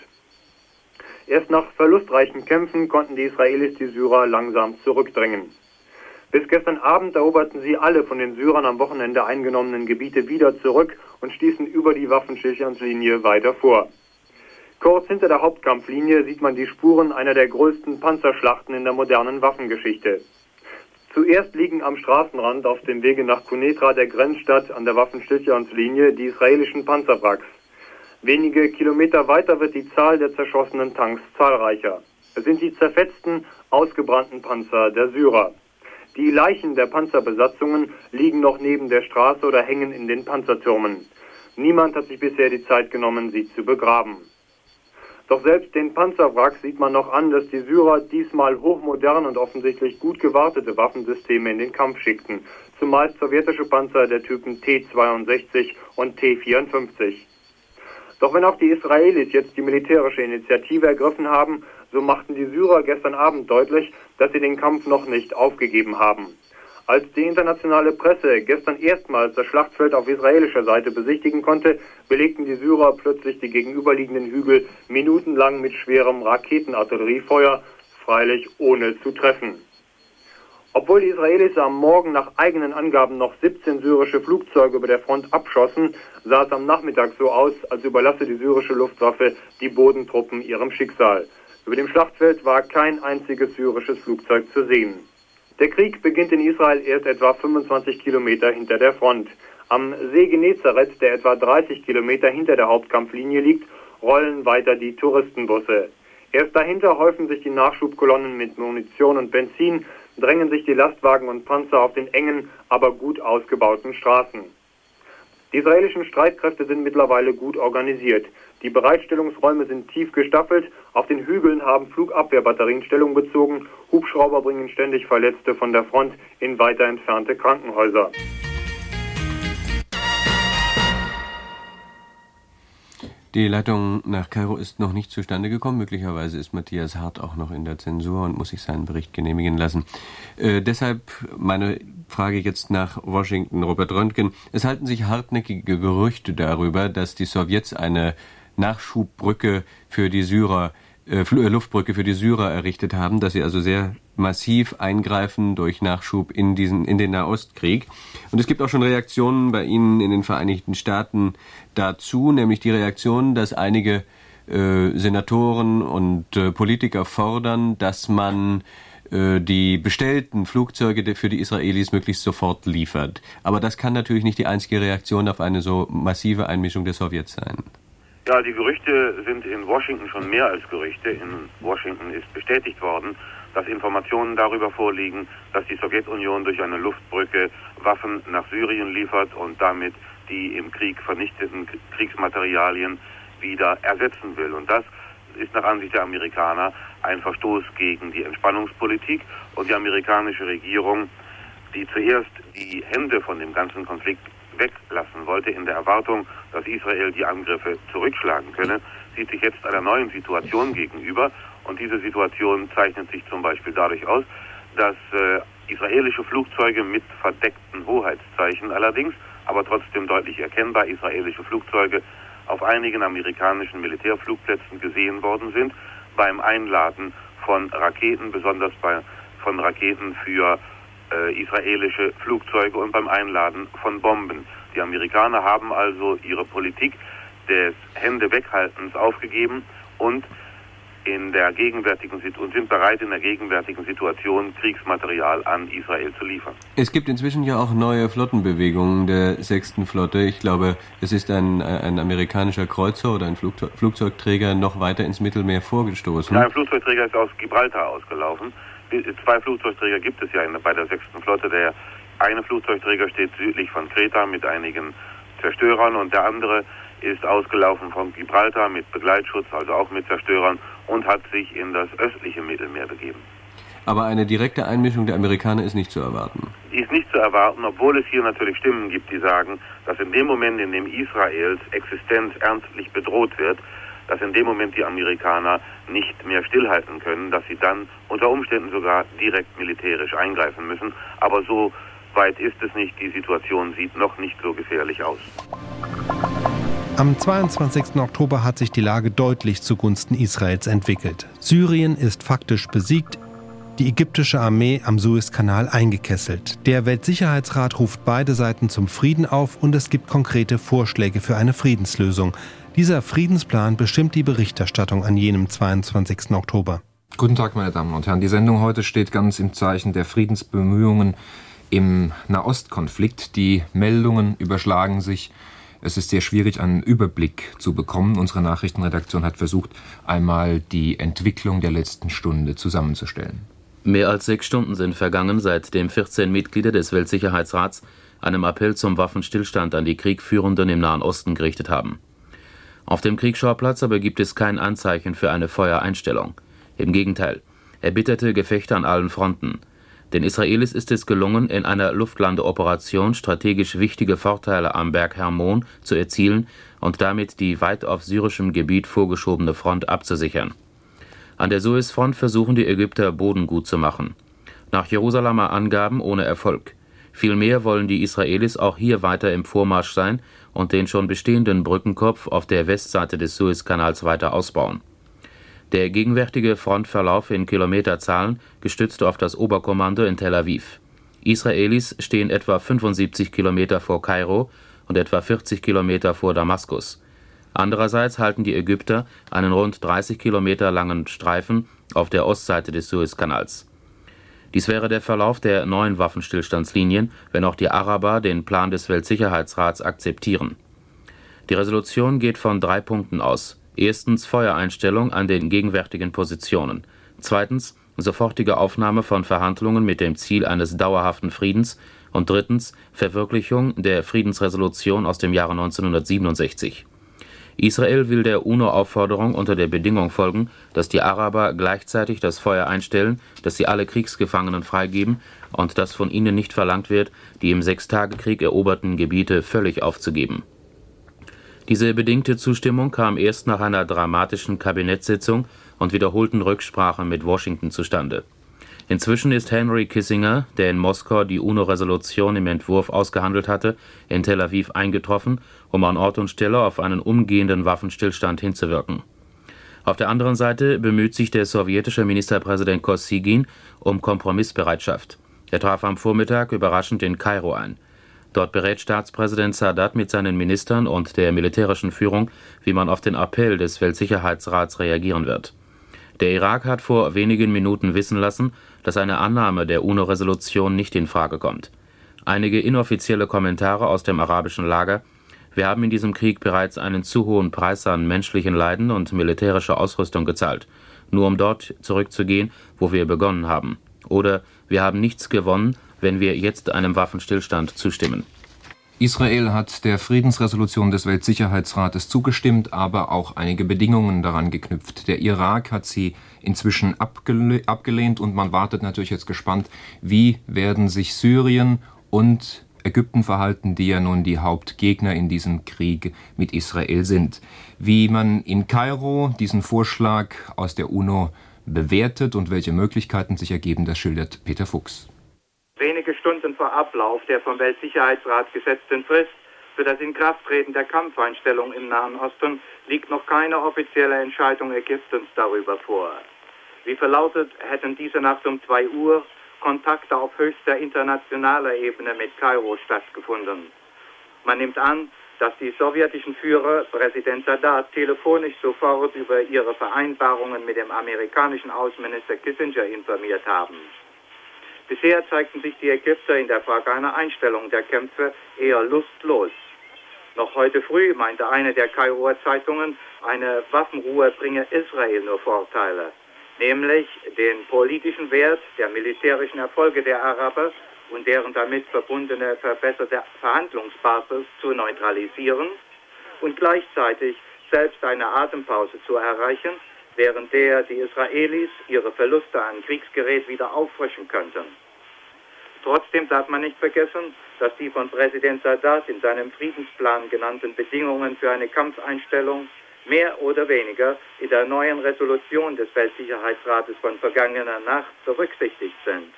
Erst nach verlustreichen Kämpfen konnten die Israelis die Syrer langsam zurückdrängen. Bis gestern Abend eroberten sie alle von den Syrern am Wochenende eingenommenen Gebiete wieder zurück und stießen über die Waffenstillstandslinie weiter vor. Kurz hinter der Hauptkampflinie sieht man die Spuren einer der größten Panzerschlachten in der modernen Waffengeschichte. Zuerst liegen am Straßenrand auf dem Wege nach Kunetra, der Grenzstadt, an der Waffenstillstandslinie die israelischen Panzerwracks. Wenige Kilometer weiter wird die Zahl der zerschossenen Tanks zahlreicher. Es sind die zerfetzten, ausgebrannten Panzer der Syrer. Die Leichen der Panzerbesatzungen liegen noch neben der Straße oder hängen in den Panzertürmen. Niemand hat sich bisher die Zeit genommen, sie zu begraben. Doch selbst den Panzerwrack sieht man noch an, dass die Syrer diesmal hochmodern und offensichtlich gut gewartete Waffensysteme in den Kampf schickten, zumeist sowjetische Panzer der Typen T-62 und T-54. Doch wenn auch die Israelis jetzt die militärische Initiative ergriffen haben, so machten die Syrer gestern Abend deutlich, dass sie den Kampf noch nicht aufgegeben haben. Als die internationale Presse gestern erstmals das Schlachtfeld auf israelischer Seite besichtigen konnte, belegten die Syrer plötzlich die gegenüberliegenden Hügel minutenlang mit schwerem Raketenartilleriefeuer, freilich ohne zu treffen. Obwohl die Israelis am Morgen nach eigenen Angaben noch 17 syrische Flugzeuge über der Front abschossen, sah es am Nachmittag so aus, als überlasse die syrische Luftwaffe die Bodentruppen ihrem Schicksal. Über dem Schlachtfeld war kein einziges syrisches Flugzeug zu sehen. Der Krieg beginnt in Israel erst etwa 25 Kilometer hinter der Front. Am See Genezareth, der etwa 30 Kilometer hinter der Hauptkampflinie liegt, rollen weiter die Touristenbusse. Erst dahinter häufen sich die Nachschubkolonnen mit Munition und Benzin, drängen sich die Lastwagen und Panzer auf den engen, aber gut ausgebauten Straßen. Die israelischen Streitkräfte sind mittlerweile gut organisiert. Die Bereitstellungsräume sind tief gestaffelt, auf den Hügeln haben Flugabwehrbatterien Stellung bezogen, Hubschrauber bringen ständig Verletzte von der Front in weiter entfernte Krankenhäuser. Die Leitung nach Kairo ist noch nicht zustande gekommen. Möglicherweise ist Matthias Hart auch noch in der Zensur und muss sich seinen Bericht genehmigen lassen. Äh, deshalb meine Frage jetzt nach Washington, Robert Röntgen. Es halten sich hartnäckige Gerüchte darüber, dass die Sowjets eine Nachschubbrücke für die Syrer äh, äh, Luftbrücke für die Syrer errichtet haben, dass sie also sehr massiv eingreifen durch Nachschub in diesen in den Nahostkrieg. Und es gibt auch schon Reaktionen bei Ihnen in den Vereinigten Staaten dazu, nämlich die Reaktion, dass einige äh, Senatoren und äh, Politiker fordern, dass man äh, die bestellten Flugzeuge für die Israelis möglichst sofort liefert. Aber das kann natürlich nicht die einzige Reaktion auf eine so massive Einmischung der Sowjets sein. Ja, die Gerüchte sind in Washington schon mehr als Gerüchte. In Washington ist bestätigt worden, dass Informationen darüber vorliegen, dass die Sowjetunion durch eine Luftbrücke Waffen nach Syrien liefert und damit die im Krieg vernichteten Kriegsmaterialien wieder ersetzen will. Und das ist nach Ansicht der Amerikaner ein Verstoß gegen die Entspannungspolitik und die amerikanische Regierung, die zuerst die Hände von dem ganzen Konflikt weglassen wollte, in der Erwartung, dass Israel die Angriffe zurückschlagen könne, sieht sich jetzt einer neuen Situation gegenüber. Und diese Situation zeichnet sich zum Beispiel dadurch aus, dass äh, israelische Flugzeuge mit verdeckten Hoheitszeichen allerdings, aber trotzdem deutlich erkennbar israelische Flugzeuge auf einigen amerikanischen Militärflugplätzen gesehen worden sind beim Einladen von Raketen, besonders bei, von Raketen für äh, israelische Flugzeuge und beim Einladen von Bomben. Die Amerikaner haben also ihre Politik des Hände-Weghaltens aufgegeben und in der gegenwärtigen und sind bereit, in der gegenwärtigen Situation Kriegsmaterial an Israel zu liefern. Es gibt inzwischen ja auch neue Flottenbewegungen der sechsten Flotte. Ich glaube, es ist ein, ein amerikanischer Kreuzer oder ein Flugzeugträger noch weiter ins Mittelmeer vorgestoßen. Ja, ein Flugzeugträger ist aus Gibraltar ausgelaufen. Zwei Flugzeugträger gibt es ja bei der sechsten Flotte. Der eine Flugzeugträger steht südlich von Kreta mit einigen Zerstörern und der andere ist ausgelaufen von Gibraltar mit Begleitschutz, also auch mit Zerstörern und hat sich in das östliche Mittelmeer begeben. Aber eine direkte Einmischung der Amerikaner ist nicht zu erwarten. Die ist nicht zu erwarten, obwohl es hier natürlich Stimmen gibt, die sagen, dass in dem Moment, in dem Israels Existenz ernstlich bedroht wird, dass in dem Moment die Amerikaner nicht mehr stillhalten können, dass sie dann unter Umständen sogar direkt militärisch eingreifen müssen. Aber so weit ist es nicht. Die Situation sieht noch nicht so gefährlich aus. Am 22. Oktober hat sich die Lage deutlich zugunsten Israels entwickelt. Syrien ist faktisch besiegt, die ägyptische Armee am Suezkanal eingekesselt. Der Weltsicherheitsrat ruft beide Seiten zum Frieden auf und es gibt konkrete Vorschläge für eine Friedenslösung. Dieser Friedensplan bestimmt die Berichterstattung an jenem 22. Oktober. Guten Tag, meine Damen und Herren. Die Sendung heute steht ganz im Zeichen der Friedensbemühungen im Nahostkonflikt. Die Meldungen überschlagen sich. Es ist sehr schwierig, einen Überblick zu bekommen. Unsere Nachrichtenredaktion hat versucht, einmal die Entwicklung der letzten Stunde zusammenzustellen. Mehr als sechs Stunden sind vergangen, seitdem 14 Mitglieder des Weltsicherheitsrats einem Appell zum Waffenstillstand an die Kriegführenden im Nahen Osten gerichtet haben. Auf dem Kriegsschauplatz aber gibt es kein Anzeichen für eine Feuereinstellung. Im Gegenteil, erbitterte Gefechte an allen Fronten. Den Israelis ist es gelungen, in einer Luftlandeoperation strategisch wichtige Vorteile am Berg Hermon zu erzielen und damit die weit auf syrischem Gebiet vorgeschobene Front abzusichern. An der Suezfront versuchen die Ägypter Boden gut zu machen. Nach Jerusalemer Angaben ohne Erfolg. Vielmehr wollen die Israelis auch hier weiter im Vormarsch sein und den schon bestehenden Brückenkopf auf der Westseite des Suezkanals weiter ausbauen der gegenwärtige Frontverlauf in Kilometerzahlen gestützt auf das Oberkommando in Tel Aviv. Israelis stehen etwa 75 Kilometer vor Kairo und etwa 40 Kilometer vor Damaskus. Andererseits halten die Ägypter einen rund 30 Kilometer langen Streifen auf der Ostseite des Suezkanals. Dies wäre der Verlauf der neuen Waffenstillstandslinien, wenn auch die Araber den Plan des Weltsicherheitsrats akzeptieren. Die Resolution geht von drei Punkten aus Erstens Feuereinstellung an den gegenwärtigen Positionen. Zweitens sofortige Aufnahme von Verhandlungen mit dem Ziel eines dauerhaften Friedens. Und drittens Verwirklichung der Friedensresolution aus dem Jahre 1967. Israel will der UNO-Aufforderung unter der Bedingung folgen, dass die Araber gleichzeitig das Feuer einstellen, dass sie alle Kriegsgefangenen freigeben und dass von ihnen nicht verlangt wird, die im Sechstagekrieg eroberten Gebiete völlig aufzugeben diese bedingte Zustimmung kam erst nach einer dramatischen Kabinettssitzung und wiederholten Rücksprachen mit Washington zustande. Inzwischen ist Henry Kissinger, der in Moskau die UNO-Resolution im Entwurf ausgehandelt hatte, in Tel Aviv eingetroffen, um an Ort und Stelle auf einen umgehenden Waffenstillstand hinzuwirken. Auf der anderen Seite bemüht sich der sowjetische Ministerpräsident Kosygin um Kompromissbereitschaft. Er traf am Vormittag überraschend in Kairo ein. Dort berät Staatspräsident Sadat mit seinen Ministern und der militärischen Führung, wie man auf den Appell des Weltsicherheitsrats reagieren wird. Der Irak hat vor wenigen Minuten wissen lassen, dass eine Annahme der UNO-Resolution nicht in Frage kommt. Einige inoffizielle Kommentare aus dem arabischen Lager Wir haben in diesem Krieg bereits einen zu hohen Preis an menschlichen Leiden und militärischer Ausrüstung gezahlt, nur um dort zurückzugehen, wo wir begonnen haben. Oder wir haben nichts gewonnen, wenn wir jetzt einem Waffenstillstand zustimmen. Israel hat der Friedensresolution des Weltsicherheitsrates zugestimmt, aber auch einige Bedingungen daran geknüpft. Der Irak hat sie inzwischen abgele abgelehnt und man wartet natürlich jetzt gespannt, wie werden sich Syrien und Ägypten verhalten, die ja nun die Hauptgegner in diesem Krieg mit Israel sind. Wie man in Kairo diesen Vorschlag aus der UNO bewertet und welche Möglichkeiten sich ergeben, das schildert Peter Fuchs. Wenige Stunden vor Ablauf der vom Weltsicherheitsrat gesetzten Frist für das Inkrafttreten der Kampfeinstellung im Nahen Osten liegt noch keine offizielle Entscheidung Ägyptens darüber vor. Wie verlautet, hätten diese Nacht um 2 Uhr Kontakte auf höchster internationaler Ebene mit Kairo stattgefunden. Man nimmt an, dass die sowjetischen Führer Präsident Sadat telefonisch sofort über ihre Vereinbarungen mit dem amerikanischen Außenminister Kissinger informiert haben. Bisher zeigten sich die Ägypter in der Frage einer Einstellung der Kämpfe eher lustlos. Noch heute früh meinte eine der Kairoer Zeitungen, eine Waffenruhe bringe Israel nur Vorteile, nämlich den politischen Wert der militärischen Erfolge der Araber und deren damit verbundene verbesserte Verhandlungsbasis zu neutralisieren und gleichzeitig selbst eine Atempause zu erreichen, während der die Israelis ihre Verluste an Kriegsgerät wieder auffrischen könnten. Trotzdem darf man nicht vergessen, dass die von Präsident Sadat in seinem Friedensplan genannten Bedingungen für eine Kampfeinstellung mehr oder weniger in der neuen Resolution des Weltsicherheitsrates von vergangener Nacht berücksichtigt sind.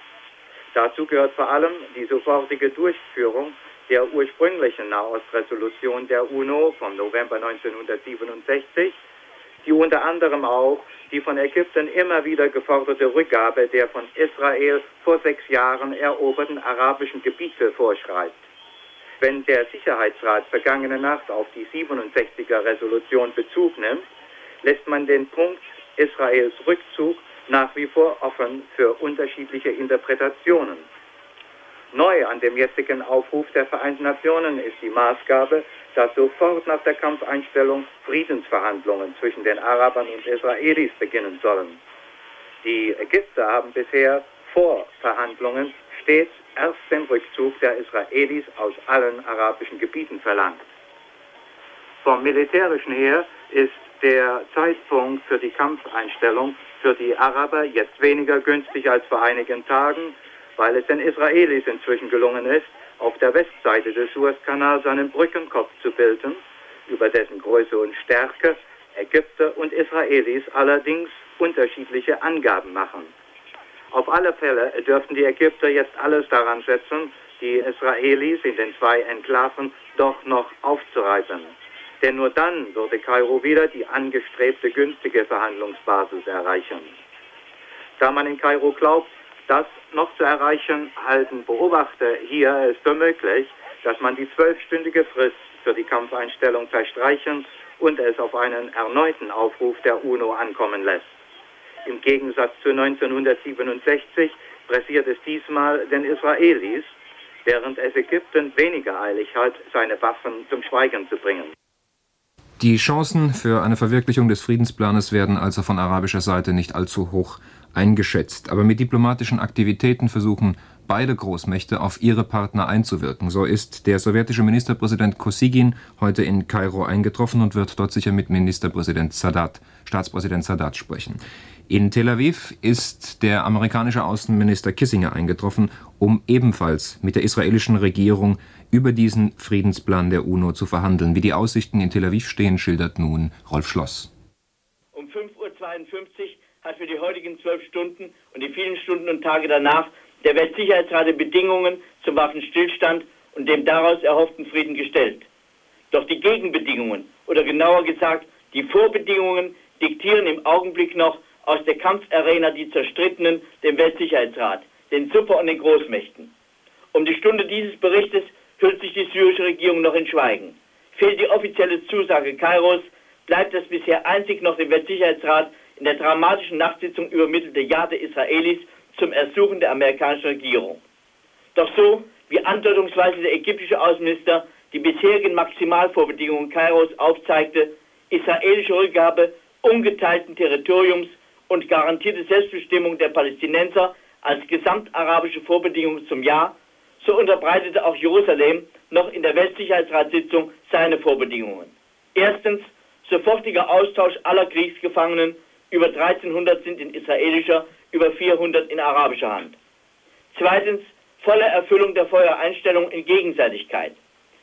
Dazu gehört vor allem die sofortige Durchführung der ursprünglichen Nahostresolution der UNO vom November 1967 die unter anderem auch die von Ägypten immer wieder geforderte Rückgabe der von Israel vor sechs Jahren eroberten arabischen Gebiete vorschreibt. Wenn der Sicherheitsrat vergangene Nacht auf die 67er Resolution Bezug nimmt, lässt man den Punkt Israels Rückzug nach wie vor offen für unterschiedliche Interpretationen. Neu an dem jetzigen Aufruf der Vereinten Nationen ist die Maßgabe, dass sofort nach der Kampfeinstellung Friedensverhandlungen zwischen den Arabern und Israelis beginnen sollen. Die Ägypter haben bisher vor Verhandlungen stets erst den Rückzug der Israelis aus allen arabischen Gebieten verlangt. Vom militärischen her ist der Zeitpunkt für die Kampfeinstellung für die Araber jetzt weniger günstig als vor einigen Tagen, weil es den Israelis inzwischen gelungen ist, auf der Westseite des Suezkanals einen Brückenkopf zu bilden, über dessen Größe und Stärke Ägypter und Israelis allerdings unterschiedliche Angaben machen. Auf alle Fälle dürften die Ägypter jetzt alles daran setzen, die Israelis in den zwei Enklaven doch noch aufzureißen. Denn nur dann würde Kairo wieder die angestrebte günstige Verhandlungsbasis erreichen. Da man in Kairo glaubt, das noch zu erreichen, halten Beobachter hier es für möglich, dass man die zwölfstündige Frist für die Kampfeinstellung verstreichen und es auf einen erneuten Aufruf der UNO ankommen lässt. Im Gegensatz zu 1967 pressiert es diesmal den Israelis, während es Ägypten weniger eilig hat, seine Waffen zum Schweigen zu bringen. Die Chancen für eine Verwirklichung des Friedensplanes werden also von arabischer Seite nicht allzu hoch eingeschätzt. Aber mit diplomatischen Aktivitäten versuchen beide Großmächte auf ihre Partner einzuwirken. So ist der sowjetische Ministerpräsident Kosygin heute in Kairo eingetroffen und wird dort sicher mit Ministerpräsident Sadat, Staatspräsident Sadat sprechen. In Tel Aviv ist der amerikanische Außenminister Kissinger eingetroffen, um ebenfalls mit der israelischen Regierung über diesen Friedensplan der UNO zu verhandeln. Wie die Aussichten in Tel Aviv stehen, schildert nun Rolf Schloss. Um 5.52 Uhr hat für die heutigen zwölf Stunden und die vielen Stunden und Tage danach der Weltsicherheitsrat die Bedingungen zum Waffenstillstand und dem daraus erhofften Frieden gestellt. Doch die Gegenbedingungen, oder genauer gesagt die Vorbedingungen, diktieren im Augenblick noch aus der Kampfarena die Zerstrittenen dem Weltsicherheitsrat, den Super- und den Großmächten. Um die Stunde dieses Berichtes hüllt sich die syrische Regierung noch in Schweigen. Fehlt die offizielle Zusage Kairos, bleibt es bisher einzig noch dem Weltsicherheitsrat in der dramatischen Nachtsitzung übermittelte Ja der Israelis zum Ersuchen der amerikanischen Regierung. Doch so wie andeutungsweise der ägyptische Außenminister die bisherigen Maximalvorbedingungen Kairos aufzeigte, israelische Rückgabe ungeteilten Territoriums und garantierte Selbstbestimmung der Palästinenser als gesamtarabische Vorbedingung zum Ja, so unterbreitete auch Jerusalem noch in der Weltsicherheitsratssitzung seine Vorbedingungen. Erstens sofortiger Austausch aller Kriegsgefangenen, über 1300 sind in israelischer, über 400 in arabischer Hand. Zweitens volle Erfüllung der Feuereinstellung in Gegenseitigkeit.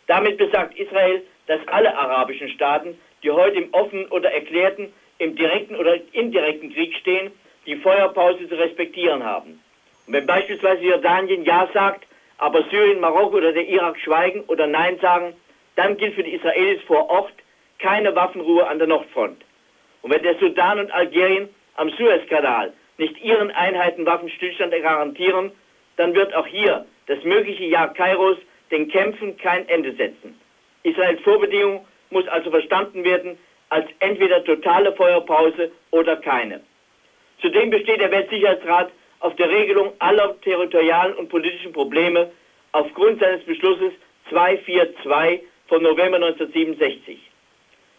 Damit besagt Israel, dass alle arabischen Staaten, die heute im offenen oder erklärten, im direkten oder indirekten Krieg stehen, die Feuerpause zu respektieren haben. Und wenn beispielsweise Jordanien Ja sagt, aber Syrien, Marokko oder der Irak schweigen oder Nein sagen, dann gilt für die Israelis vor Ort keine Waffenruhe an der Nordfront. Und wenn der Sudan und Algerien am Suezkanal nicht ihren Einheiten Waffenstillstand garantieren, dann wird auch hier das mögliche Jahr Kairos den Kämpfen kein Ende setzen. Israels Vorbedingung muss also verstanden werden als entweder totale Feuerpause oder keine. Zudem besteht der Weltsicherheitsrat auf der Regelung aller territorialen und politischen Probleme aufgrund seines Beschlusses 242 vom November 1967.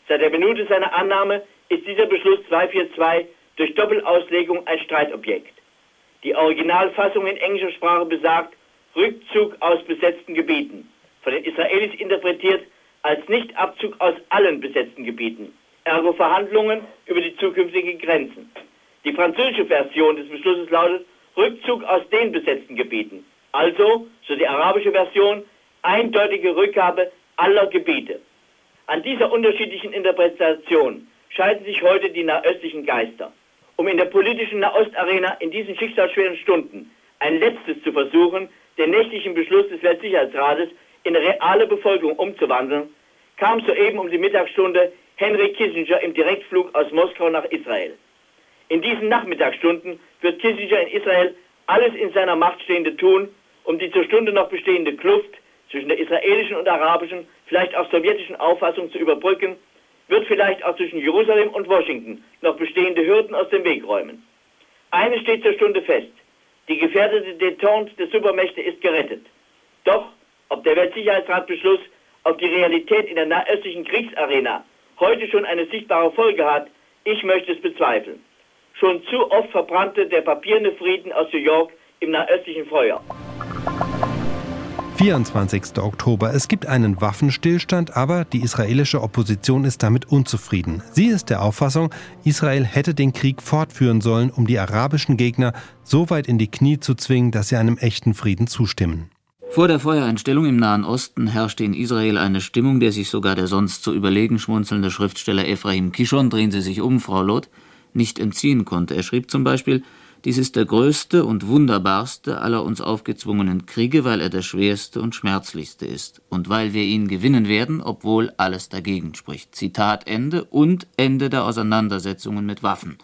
Seit der Minute seiner Annahme ist dieser Beschluss 242 durch Doppelauslegung ein Streitobjekt. Die Originalfassung in englischer Sprache besagt Rückzug aus besetzten Gebieten, von den Israelis interpretiert als Nichtabzug aus allen besetzten Gebieten, ergo Verhandlungen über die zukünftigen Grenzen. Die französische Version des Beschlusses lautet Rückzug aus den besetzten Gebieten, also, so die arabische Version, eindeutige Rückgabe aller Gebiete. An dieser unterschiedlichen Interpretation scheiden sich heute die nahöstlichen Geister. Um in der politischen Nahostarena in diesen schicksalsschweren Stunden ein letztes zu versuchen, den nächtlichen Beschluss des Weltsicherheitsrates in reale Befolgung umzuwandeln, kam soeben um die Mittagsstunde Henry Kissinger im Direktflug aus Moskau nach Israel. In diesen Nachmittagsstunden wird Kissinger in Israel alles in seiner Macht Stehende tun, um die zur Stunde noch bestehende Kluft zwischen der israelischen und arabischen, vielleicht auch sowjetischen Auffassung zu überbrücken, wird vielleicht auch zwischen Jerusalem und Washington noch bestehende Hürden aus dem Weg räumen. Eine steht zur Stunde fest. Die gefährdete Detente der Supermächte ist gerettet. Doch, ob der Weltsicherheitsratbeschluss auf die Realität in der nahöstlichen Kriegsarena heute schon eine sichtbare Folge hat, ich möchte es bezweifeln. Schon zu oft verbrannte der papierne Frieden aus New York im nahöstlichen Feuer. 24. Oktober. Es gibt einen Waffenstillstand, aber die israelische Opposition ist damit unzufrieden. Sie ist der Auffassung, Israel hätte den Krieg fortführen sollen, um die arabischen Gegner so weit in die Knie zu zwingen, dass sie einem echten Frieden zustimmen. Vor der Feuereinstellung im Nahen Osten herrschte in Israel eine Stimmung, der sich sogar der sonst so überlegen schmunzelnde Schriftsteller Ephraim Kishon, drehen Sie sich um, Frau Loth, nicht entziehen konnte. Er schrieb zum Beispiel, dies ist der größte und wunderbarste aller uns aufgezwungenen Kriege, weil er der schwerste und schmerzlichste ist und weil wir ihn gewinnen werden, obwohl alles dagegen spricht. Zitat Ende und Ende der Auseinandersetzungen mit Waffen.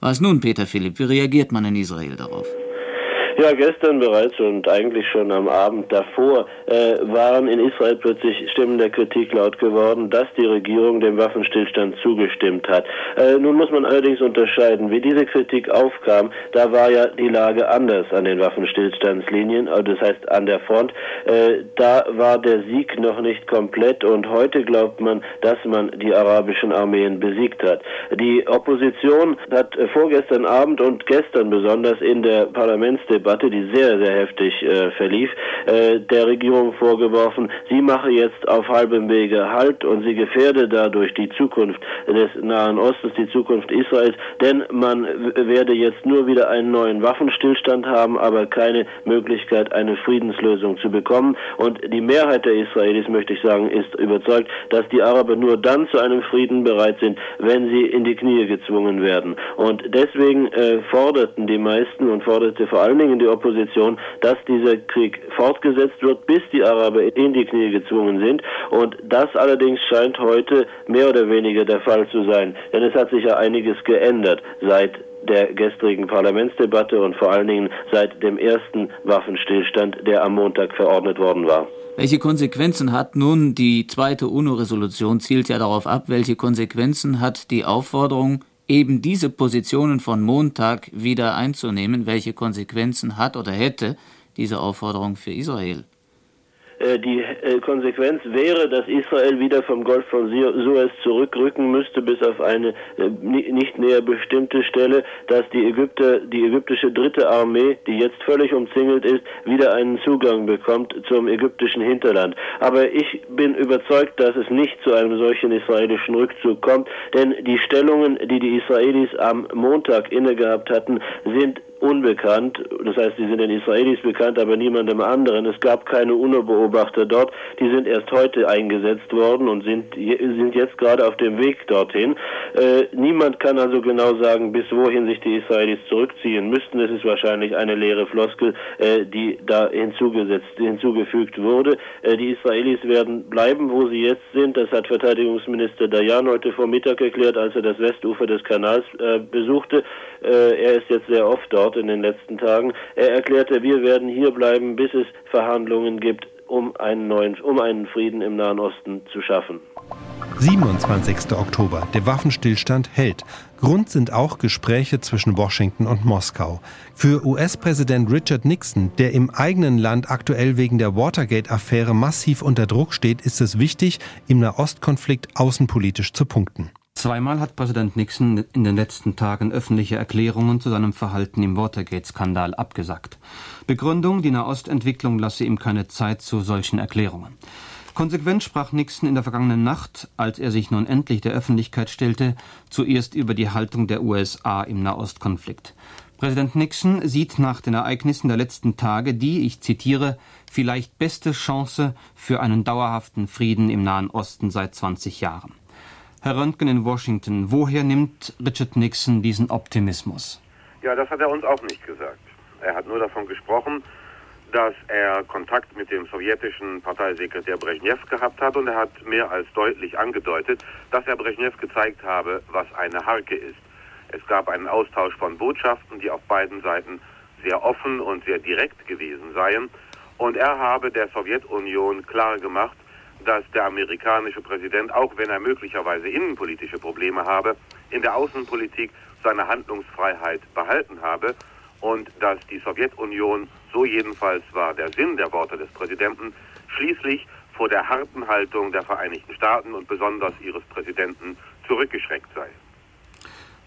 Was nun, Peter Philipp, wie reagiert man in Israel darauf? Ja, gestern bereits und eigentlich schon am Abend davor äh, waren in Israel plötzlich Stimmen der Kritik laut geworden, dass die Regierung dem Waffenstillstand zugestimmt hat. Äh, nun muss man allerdings unterscheiden, wie diese Kritik aufkam. Da war ja die Lage anders an den Waffenstillstandslinien, also das heißt an der Front. Äh, da war der Sieg noch nicht komplett und heute glaubt man, dass man die arabischen Armeen besiegt hat. Die Opposition hat äh, vorgestern Abend und gestern besonders in der Parlamentsdebatte Debatte, die sehr, sehr heftig äh, verlief, äh, der Regierung vorgeworfen, sie mache jetzt auf halbem Wege Halt und sie gefährde dadurch die Zukunft des Nahen Ostens, die Zukunft Israels, denn man werde jetzt nur wieder einen neuen Waffenstillstand haben, aber keine Möglichkeit, eine Friedenslösung zu bekommen. Und die Mehrheit der Israelis, möchte ich sagen, ist überzeugt, dass die Araber nur dann zu einem Frieden bereit sind, wenn sie in die Knie gezwungen werden. Und deswegen äh, forderten die meisten und forderte vor allen Dingen in die Opposition, dass dieser Krieg fortgesetzt wird, bis die Araber in die Knie gezwungen sind. Und das allerdings scheint heute mehr oder weniger der Fall zu sein. Denn es hat sich ja einiges geändert seit der gestrigen Parlamentsdebatte und vor allen Dingen seit dem ersten Waffenstillstand, der am Montag verordnet worden war. Welche Konsequenzen hat nun die zweite UNO-Resolution, zielt ja darauf ab, welche Konsequenzen hat die Aufforderung eben diese Positionen von Montag wieder einzunehmen, welche Konsequenzen hat oder hätte diese Aufforderung für Israel? Äh, die äh, Konsequenz wäre, dass Israel wieder vom Golf von Suez zurückrücken müsste bis auf eine äh, nicht näher bestimmte Stelle, dass die Ägypter, die ägyptische dritte Armee, die jetzt völlig umzingelt ist, wieder einen Zugang bekommt zum ägyptischen Hinterland. Aber ich bin überzeugt, dass es nicht zu einem solchen israelischen Rückzug kommt, denn die Stellungen, die die Israelis am Montag inne gehabt hatten, sind unbekannt. Das heißt, die sind den Israelis bekannt, aber niemandem anderen. Es gab keine UNO-Beobachter dort. Die sind erst heute eingesetzt worden und sind, sind jetzt gerade auf dem Weg dorthin. Äh, niemand kann also genau sagen, bis wohin sich die Israelis zurückziehen müssten. Es ist wahrscheinlich eine leere Floskel, äh, die da hinzugesetzt, hinzugefügt wurde. Äh, die Israelis werden bleiben, wo sie jetzt sind. Das hat Verteidigungsminister Dayan heute Vormittag erklärt, als er das Westufer des Kanals äh, besuchte. Äh, er ist jetzt sehr oft dort in den letzten Tagen. Er erklärte, wir werden hier bleiben, bis es Verhandlungen gibt, um einen neuen, um einen Frieden im Nahen Osten zu schaffen. 27. Oktober. Der Waffenstillstand hält. Grund sind auch Gespräche zwischen Washington und Moskau. Für US-Präsident Richard Nixon, der im eigenen Land aktuell wegen der Watergate-Affäre massiv unter Druck steht, ist es wichtig, im Nahostkonflikt außenpolitisch zu punkten. Zweimal hat Präsident Nixon in den letzten Tagen öffentliche Erklärungen zu seinem Verhalten im Watergate-Skandal abgesagt. Begründung, die Nahostentwicklung lasse ihm keine Zeit zu solchen Erklärungen. Konsequent sprach Nixon in der vergangenen Nacht, als er sich nun endlich der Öffentlichkeit stellte, zuerst über die Haltung der USA im Nahostkonflikt. Präsident Nixon sieht nach den Ereignissen der letzten Tage die, ich zitiere, vielleicht beste Chance für einen dauerhaften Frieden im Nahen Osten seit 20 Jahren. Herr Röntgen in Washington, woher nimmt Richard Nixon diesen Optimismus? Ja, das hat er uns auch nicht gesagt. Er hat nur davon gesprochen, dass er Kontakt mit dem sowjetischen Parteisekretär Brezhnev gehabt hat und er hat mehr als deutlich angedeutet, dass er Brezhnev gezeigt habe, was eine Harke ist. Es gab einen Austausch von Botschaften, die auf beiden Seiten sehr offen und sehr direkt gewesen seien und er habe der Sowjetunion klar gemacht, dass der amerikanische Präsident, auch wenn er möglicherweise innenpolitische Probleme habe, in der Außenpolitik seine Handlungsfreiheit behalten habe und dass die Sowjetunion, so jedenfalls war der Sinn der Worte des Präsidenten, schließlich vor der harten Haltung der Vereinigten Staaten und besonders ihres Präsidenten zurückgeschreckt sei.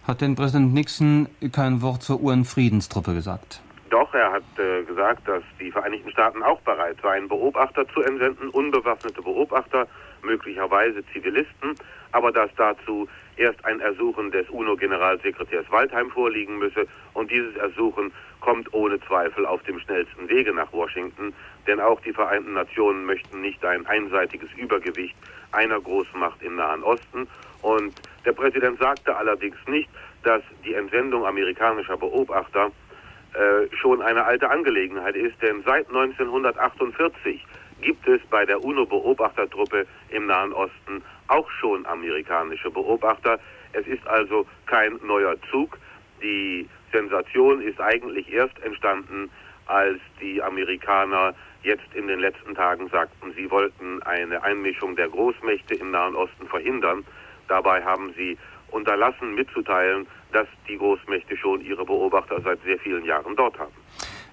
Hat denn Präsident Nixon kein Wort zur UN-Friedenstruppe gesagt? Doch, er hat äh, gesagt, dass die Vereinigten Staaten auch bereit seien, Beobachter zu entsenden, unbewaffnete Beobachter, möglicherweise Zivilisten, aber dass dazu erst ein Ersuchen des UNO-Generalsekretärs Waldheim vorliegen müsse und dieses Ersuchen kommt ohne Zweifel auf dem schnellsten Wege nach Washington, denn auch die Vereinten Nationen möchten nicht ein einseitiges Übergewicht einer Großmacht im Nahen Osten. Und der Präsident sagte allerdings nicht, dass die Entsendung amerikanischer Beobachter äh, schon eine alte Angelegenheit ist, denn seit 1948 gibt es bei der UNO-Beobachtertruppe im Nahen Osten auch schon amerikanische Beobachter. Es ist also kein neuer Zug. Die Sensation ist eigentlich erst entstanden, als die Amerikaner jetzt in den letzten Tagen sagten, sie wollten eine Einmischung der Großmächte im Nahen Osten verhindern. Dabei haben sie unterlassen mitzuteilen, dass die Großmächte schon ihre Beobachter seit sehr vielen Jahren dort haben.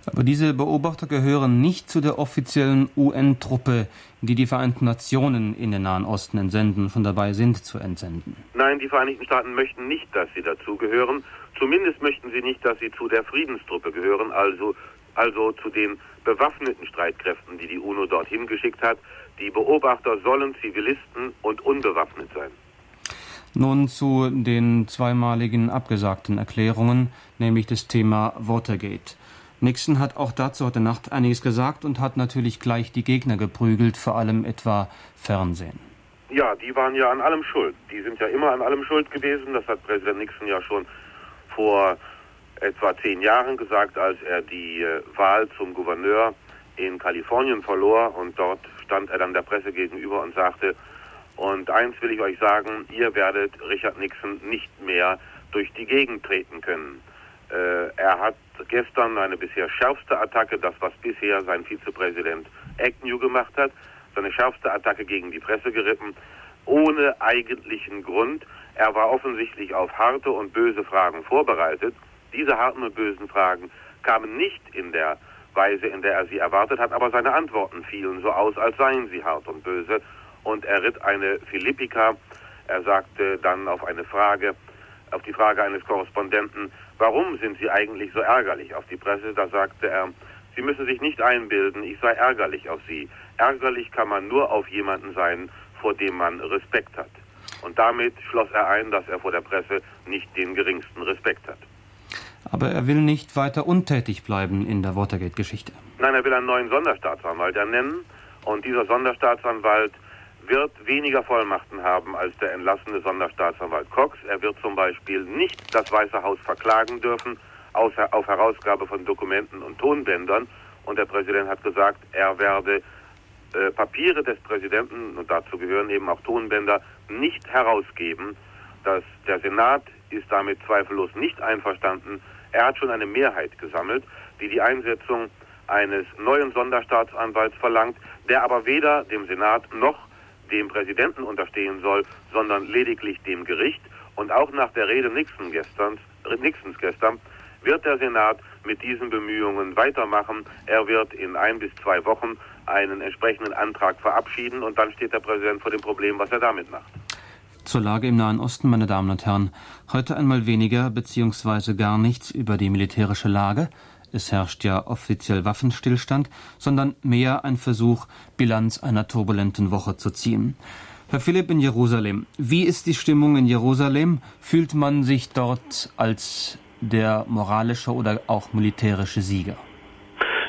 Aber diese Beobachter gehören nicht zu der offiziellen UN-Truppe, die die Vereinten Nationen in den Nahen Osten entsenden, schon dabei sind zu entsenden. Nein, die Vereinigten Staaten möchten nicht, dass sie dazugehören. Zumindest möchten sie nicht, dass sie zu der Friedenstruppe gehören, also, also zu den bewaffneten Streitkräften, die die UNO dorthin geschickt hat. Die Beobachter sollen Zivilisten und unbewaffnet sein. Nun zu den zweimaligen abgesagten Erklärungen, nämlich das Thema Watergate. Nixon hat auch dazu heute Nacht einiges gesagt und hat natürlich gleich die Gegner geprügelt, vor allem etwa Fernsehen. Ja, die waren ja an allem schuld. Die sind ja immer an allem schuld gewesen. Das hat Präsident Nixon ja schon vor etwa zehn Jahren gesagt, als er die äh, Wahl zum Gouverneur in Kalifornien verlor. Und dort stand er dann der Presse gegenüber und sagte, und eins will ich euch sagen, ihr werdet Richard Nixon nicht mehr durch die Gegend treten können. Äh, er hat gestern eine bisher schärfste Attacke, das was bisher sein Vizepräsident Agnew gemacht hat, seine schärfste Attacke gegen die Presse geritten, ohne eigentlichen Grund. Er war offensichtlich auf harte und böse Fragen vorbereitet. Diese harten und bösen Fragen kamen nicht in der Weise, in der er sie erwartet hat, aber seine Antworten fielen so aus, als seien sie hart und böse. Und er ritt eine Philippika. Er sagte dann auf eine Frage, auf die Frage eines Korrespondenten, warum sind Sie eigentlich so ärgerlich auf die Presse? Da sagte er, Sie müssen sich nicht einbilden, ich sei ärgerlich auf Sie. Ärgerlich kann man nur auf jemanden sein, vor dem man Respekt hat. Und damit schloss er ein, dass er vor der Presse nicht den geringsten Respekt hat. Aber er will nicht weiter untätig bleiben in der Watergate-Geschichte. Nein, er will einen neuen Sonderstaatsanwalt ernennen. Und dieser Sonderstaatsanwalt wird weniger Vollmachten haben als der entlassene Sonderstaatsanwalt Cox. Er wird zum Beispiel nicht das Weiße Haus verklagen dürfen, außer auf Herausgabe von Dokumenten und Tonbändern. Und der Präsident hat gesagt, er werde äh, Papiere des Präsidenten, und dazu gehören eben auch Tonbänder, nicht herausgeben. Dass der Senat ist damit zweifellos nicht einverstanden. Er hat schon eine Mehrheit gesammelt, die die Einsetzung eines neuen Sonderstaatsanwalts verlangt, der aber weder dem Senat noch dem Präsidenten unterstehen soll, sondern lediglich dem Gericht. Und auch nach der Rede Nixon gestern, Nixons gestern wird der Senat mit diesen Bemühungen weitermachen. Er wird in ein bis zwei Wochen einen entsprechenden Antrag verabschieden und dann steht der Präsident vor dem Problem, was er damit macht. Zur Lage im Nahen Osten, meine Damen und Herren. Heute einmal weniger bzw. gar nichts über die militärische Lage. Es herrscht ja offiziell Waffenstillstand, sondern mehr ein Versuch, Bilanz einer turbulenten Woche zu ziehen. Herr Philipp in Jerusalem, wie ist die Stimmung in Jerusalem? Fühlt man sich dort als der moralische oder auch militärische Sieger?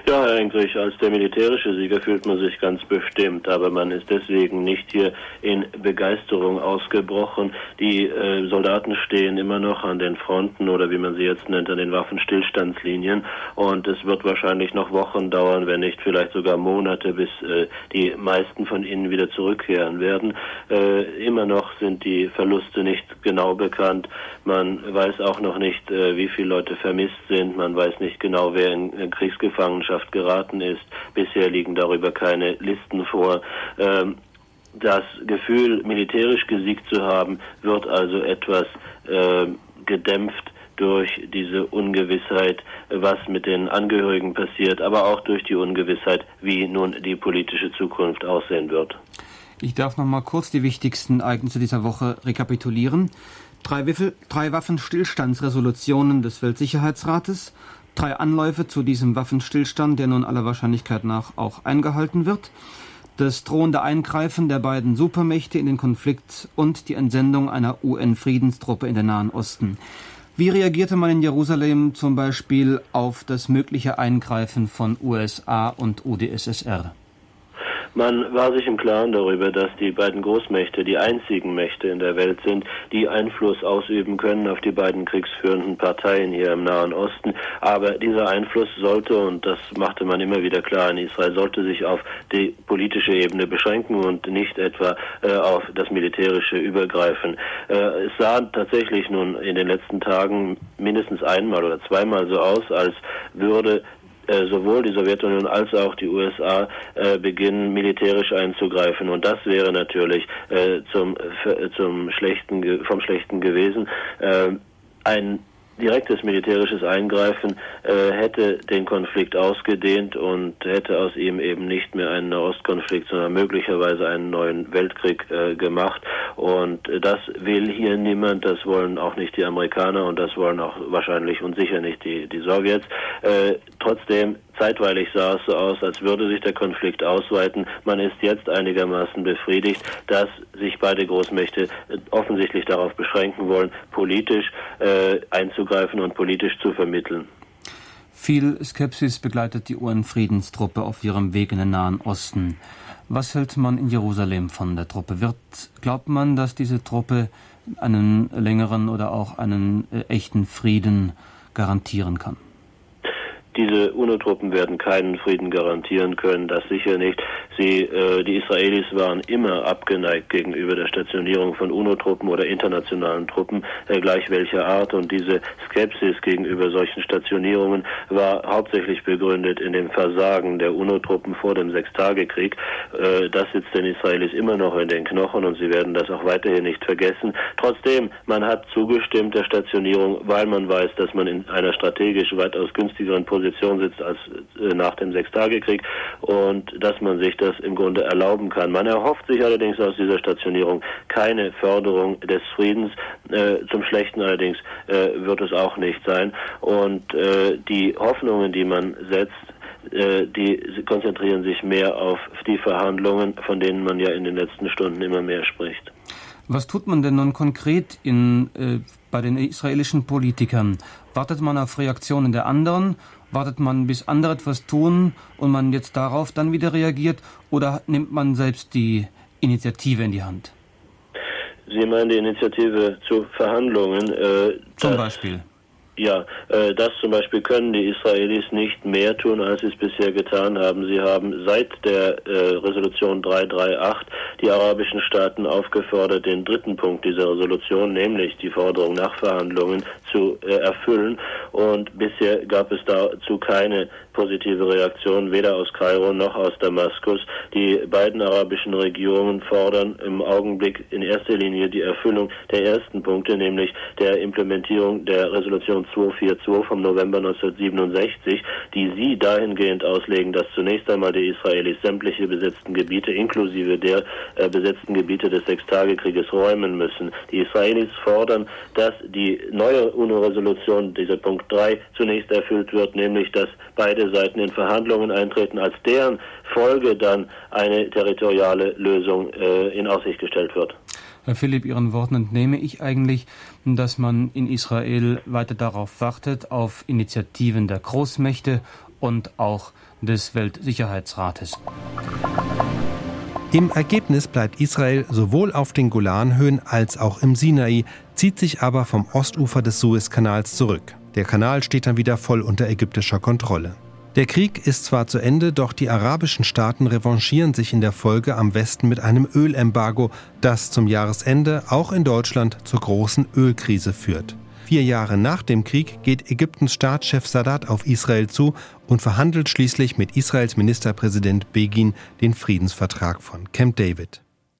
Ja, Herr Engrich, als der militärische Sieger fühlt man sich ganz bestimmt, aber man ist deswegen nicht hier in Begeisterung ausgebrochen. Die äh, Soldaten stehen immer noch an den Fronten oder wie man sie jetzt nennt, an den Waffenstillstandslinien und es wird wahrscheinlich noch Wochen dauern, wenn nicht vielleicht sogar Monate, bis äh, die meisten von ihnen wieder zurückkehren werden. Äh, immer noch sind die Verluste nicht genau bekannt. Man weiß auch noch nicht, äh, wie viele Leute vermisst sind. Man weiß nicht genau, wer in Kriegsgefangenschaft Gesellschaft geraten ist. Bisher liegen darüber keine Listen vor. Ähm, das Gefühl, militärisch gesiegt zu haben, wird also etwas äh, gedämpft durch diese Ungewissheit, was mit den Angehörigen passiert, aber auch durch die Ungewissheit, wie nun die politische Zukunft aussehen wird. Ich darf noch mal kurz die wichtigsten Ereignisse dieser Woche rekapitulieren. Drei Waffenstillstandsresolutionen des Weltsicherheitsrates, drei Anläufe zu diesem Waffenstillstand, der nun aller Wahrscheinlichkeit nach auch eingehalten wird, das drohende Eingreifen der beiden Supermächte in den Konflikt und die Entsendung einer UN-Friedenstruppe in den Nahen Osten. Wie reagierte man in Jerusalem zum Beispiel auf das mögliche Eingreifen von USA und UdSSR? Man war sich im Klaren darüber, dass die beiden Großmächte die einzigen Mächte in der Welt sind, die Einfluss ausüben können auf die beiden kriegsführenden Parteien hier im Nahen Osten. Aber dieser Einfluss sollte, und das machte man immer wieder klar in Israel, sollte sich auf die politische Ebene beschränken und nicht etwa äh, auf das militärische Übergreifen. Äh, es sah tatsächlich nun in den letzten Tagen mindestens einmal oder zweimal so aus, als würde äh, sowohl die Sowjetunion als auch die USA äh, beginnen, militärisch einzugreifen. Und das wäre natürlich äh, zum, zum schlechten, vom Schlechten gewesen. Äh, ein direktes militärisches Eingreifen äh, hätte den Konflikt ausgedehnt und hätte aus ihm eben nicht mehr einen Ostkonflikt, sondern möglicherweise einen neuen Weltkrieg äh, gemacht. Und das will hier niemand, das wollen auch nicht die Amerikaner und das wollen auch wahrscheinlich und sicher nicht die, die Sowjets. Äh, trotzdem Zeitweilig sah es so aus, als würde sich der Konflikt ausweiten. Man ist jetzt einigermaßen befriedigt, dass sich beide Großmächte äh, offensichtlich darauf beschränken wollen, politisch äh, einzugreifen und politisch zu vermitteln. Viel Skepsis begleitet die UN-Friedenstruppe auf ihrem Weg in den Nahen Osten. Was hält man in Jerusalem von der Truppe? Wird, glaubt man, dass diese Truppe einen längeren oder auch einen äh, echten Frieden garantieren kann? Diese UNO-Truppen werden keinen Frieden garantieren können, das sicher nicht. Sie, äh, die Israelis waren immer abgeneigt gegenüber der Stationierung von UNO-Truppen oder internationalen Truppen, äh, gleich welcher Art. Und diese Skepsis gegenüber solchen Stationierungen war hauptsächlich begründet in dem Versagen der UNO-Truppen vor dem Sechstagekrieg. Äh, das sitzt den Israelis immer noch in den Knochen und sie werden das auch weiterhin nicht vergessen. Trotzdem, man hat zugestimmt der Stationierung, weil man weiß, dass man in einer strategisch weitaus günstigeren Position Position sitzt als äh, nach dem Sechstagekrieg und dass man sich das im Grunde erlauben kann. Man erhofft sich allerdings aus dieser Stationierung keine Förderung des Friedens. Äh, zum Schlechten allerdings äh, wird es auch nicht sein. Und die Hoffnungen, die man setzt, die konzentrieren sich mehr auf die Verhandlungen, von denen man ja in den letzten Stunden immer mehr spricht. Was tut man denn nun konkret in, bei den israelischen Politikern? Wartet man auf Reaktionen der anderen? Wartet man, bis andere etwas tun und man jetzt darauf dann wieder reagiert? Oder nimmt man selbst die Initiative in die Hand? Sie meinen die Initiative zu Verhandlungen? Äh, Zum Beispiel. Ja, äh, das zum Beispiel können die Israelis nicht mehr tun, als sie es bisher getan haben. Sie haben seit der äh, Resolution 338 die arabischen Staaten aufgefordert, den dritten Punkt dieser Resolution, nämlich die Forderung nach Verhandlungen, zu äh, erfüllen. Und bisher gab es dazu keine positive Reaktion, weder aus Kairo noch aus Damaskus. Die beiden arabischen Regierungen fordern im Augenblick in erster Linie die Erfüllung der ersten Punkte, nämlich der Implementierung der Resolution 242 vom November 1967, die sie dahingehend auslegen, dass zunächst einmal die Israelis sämtliche besetzten Gebiete inklusive der äh, besetzten Gebiete des Sechstagekrieges räumen müssen. Die Israelis fordern, dass die neue UNO-Resolution, dieser Punkt 3, zunächst erfüllt wird, nämlich dass beide Seiten in Verhandlungen eintreten, als deren Folge dann eine territoriale Lösung äh, in Aussicht gestellt wird. Herr Philipp, Ihren Worten entnehme ich eigentlich, dass man in Israel weiter darauf wartet, auf Initiativen der Großmächte und auch des Weltsicherheitsrates. Im Ergebnis bleibt Israel sowohl auf den Golanhöhen als auch im Sinai, zieht sich aber vom Ostufer des Suezkanals zurück. Der Kanal steht dann wieder voll unter ägyptischer Kontrolle. Der Krieg ist zwar zu Ende, doch die arabischen Staaten revanchieren sich in der Folge am Westen mit einem Ölembargo, das zum Jahresende auch in Deutschland zur großen Ölkrise führt. Vier Jahre nach dem Krieg geht Ägyptens Staatschef Sadat auf Israel zu und verhandelt schließlich mit Israels Ministerpräsident Begin den Friedensvertrag von Camp David.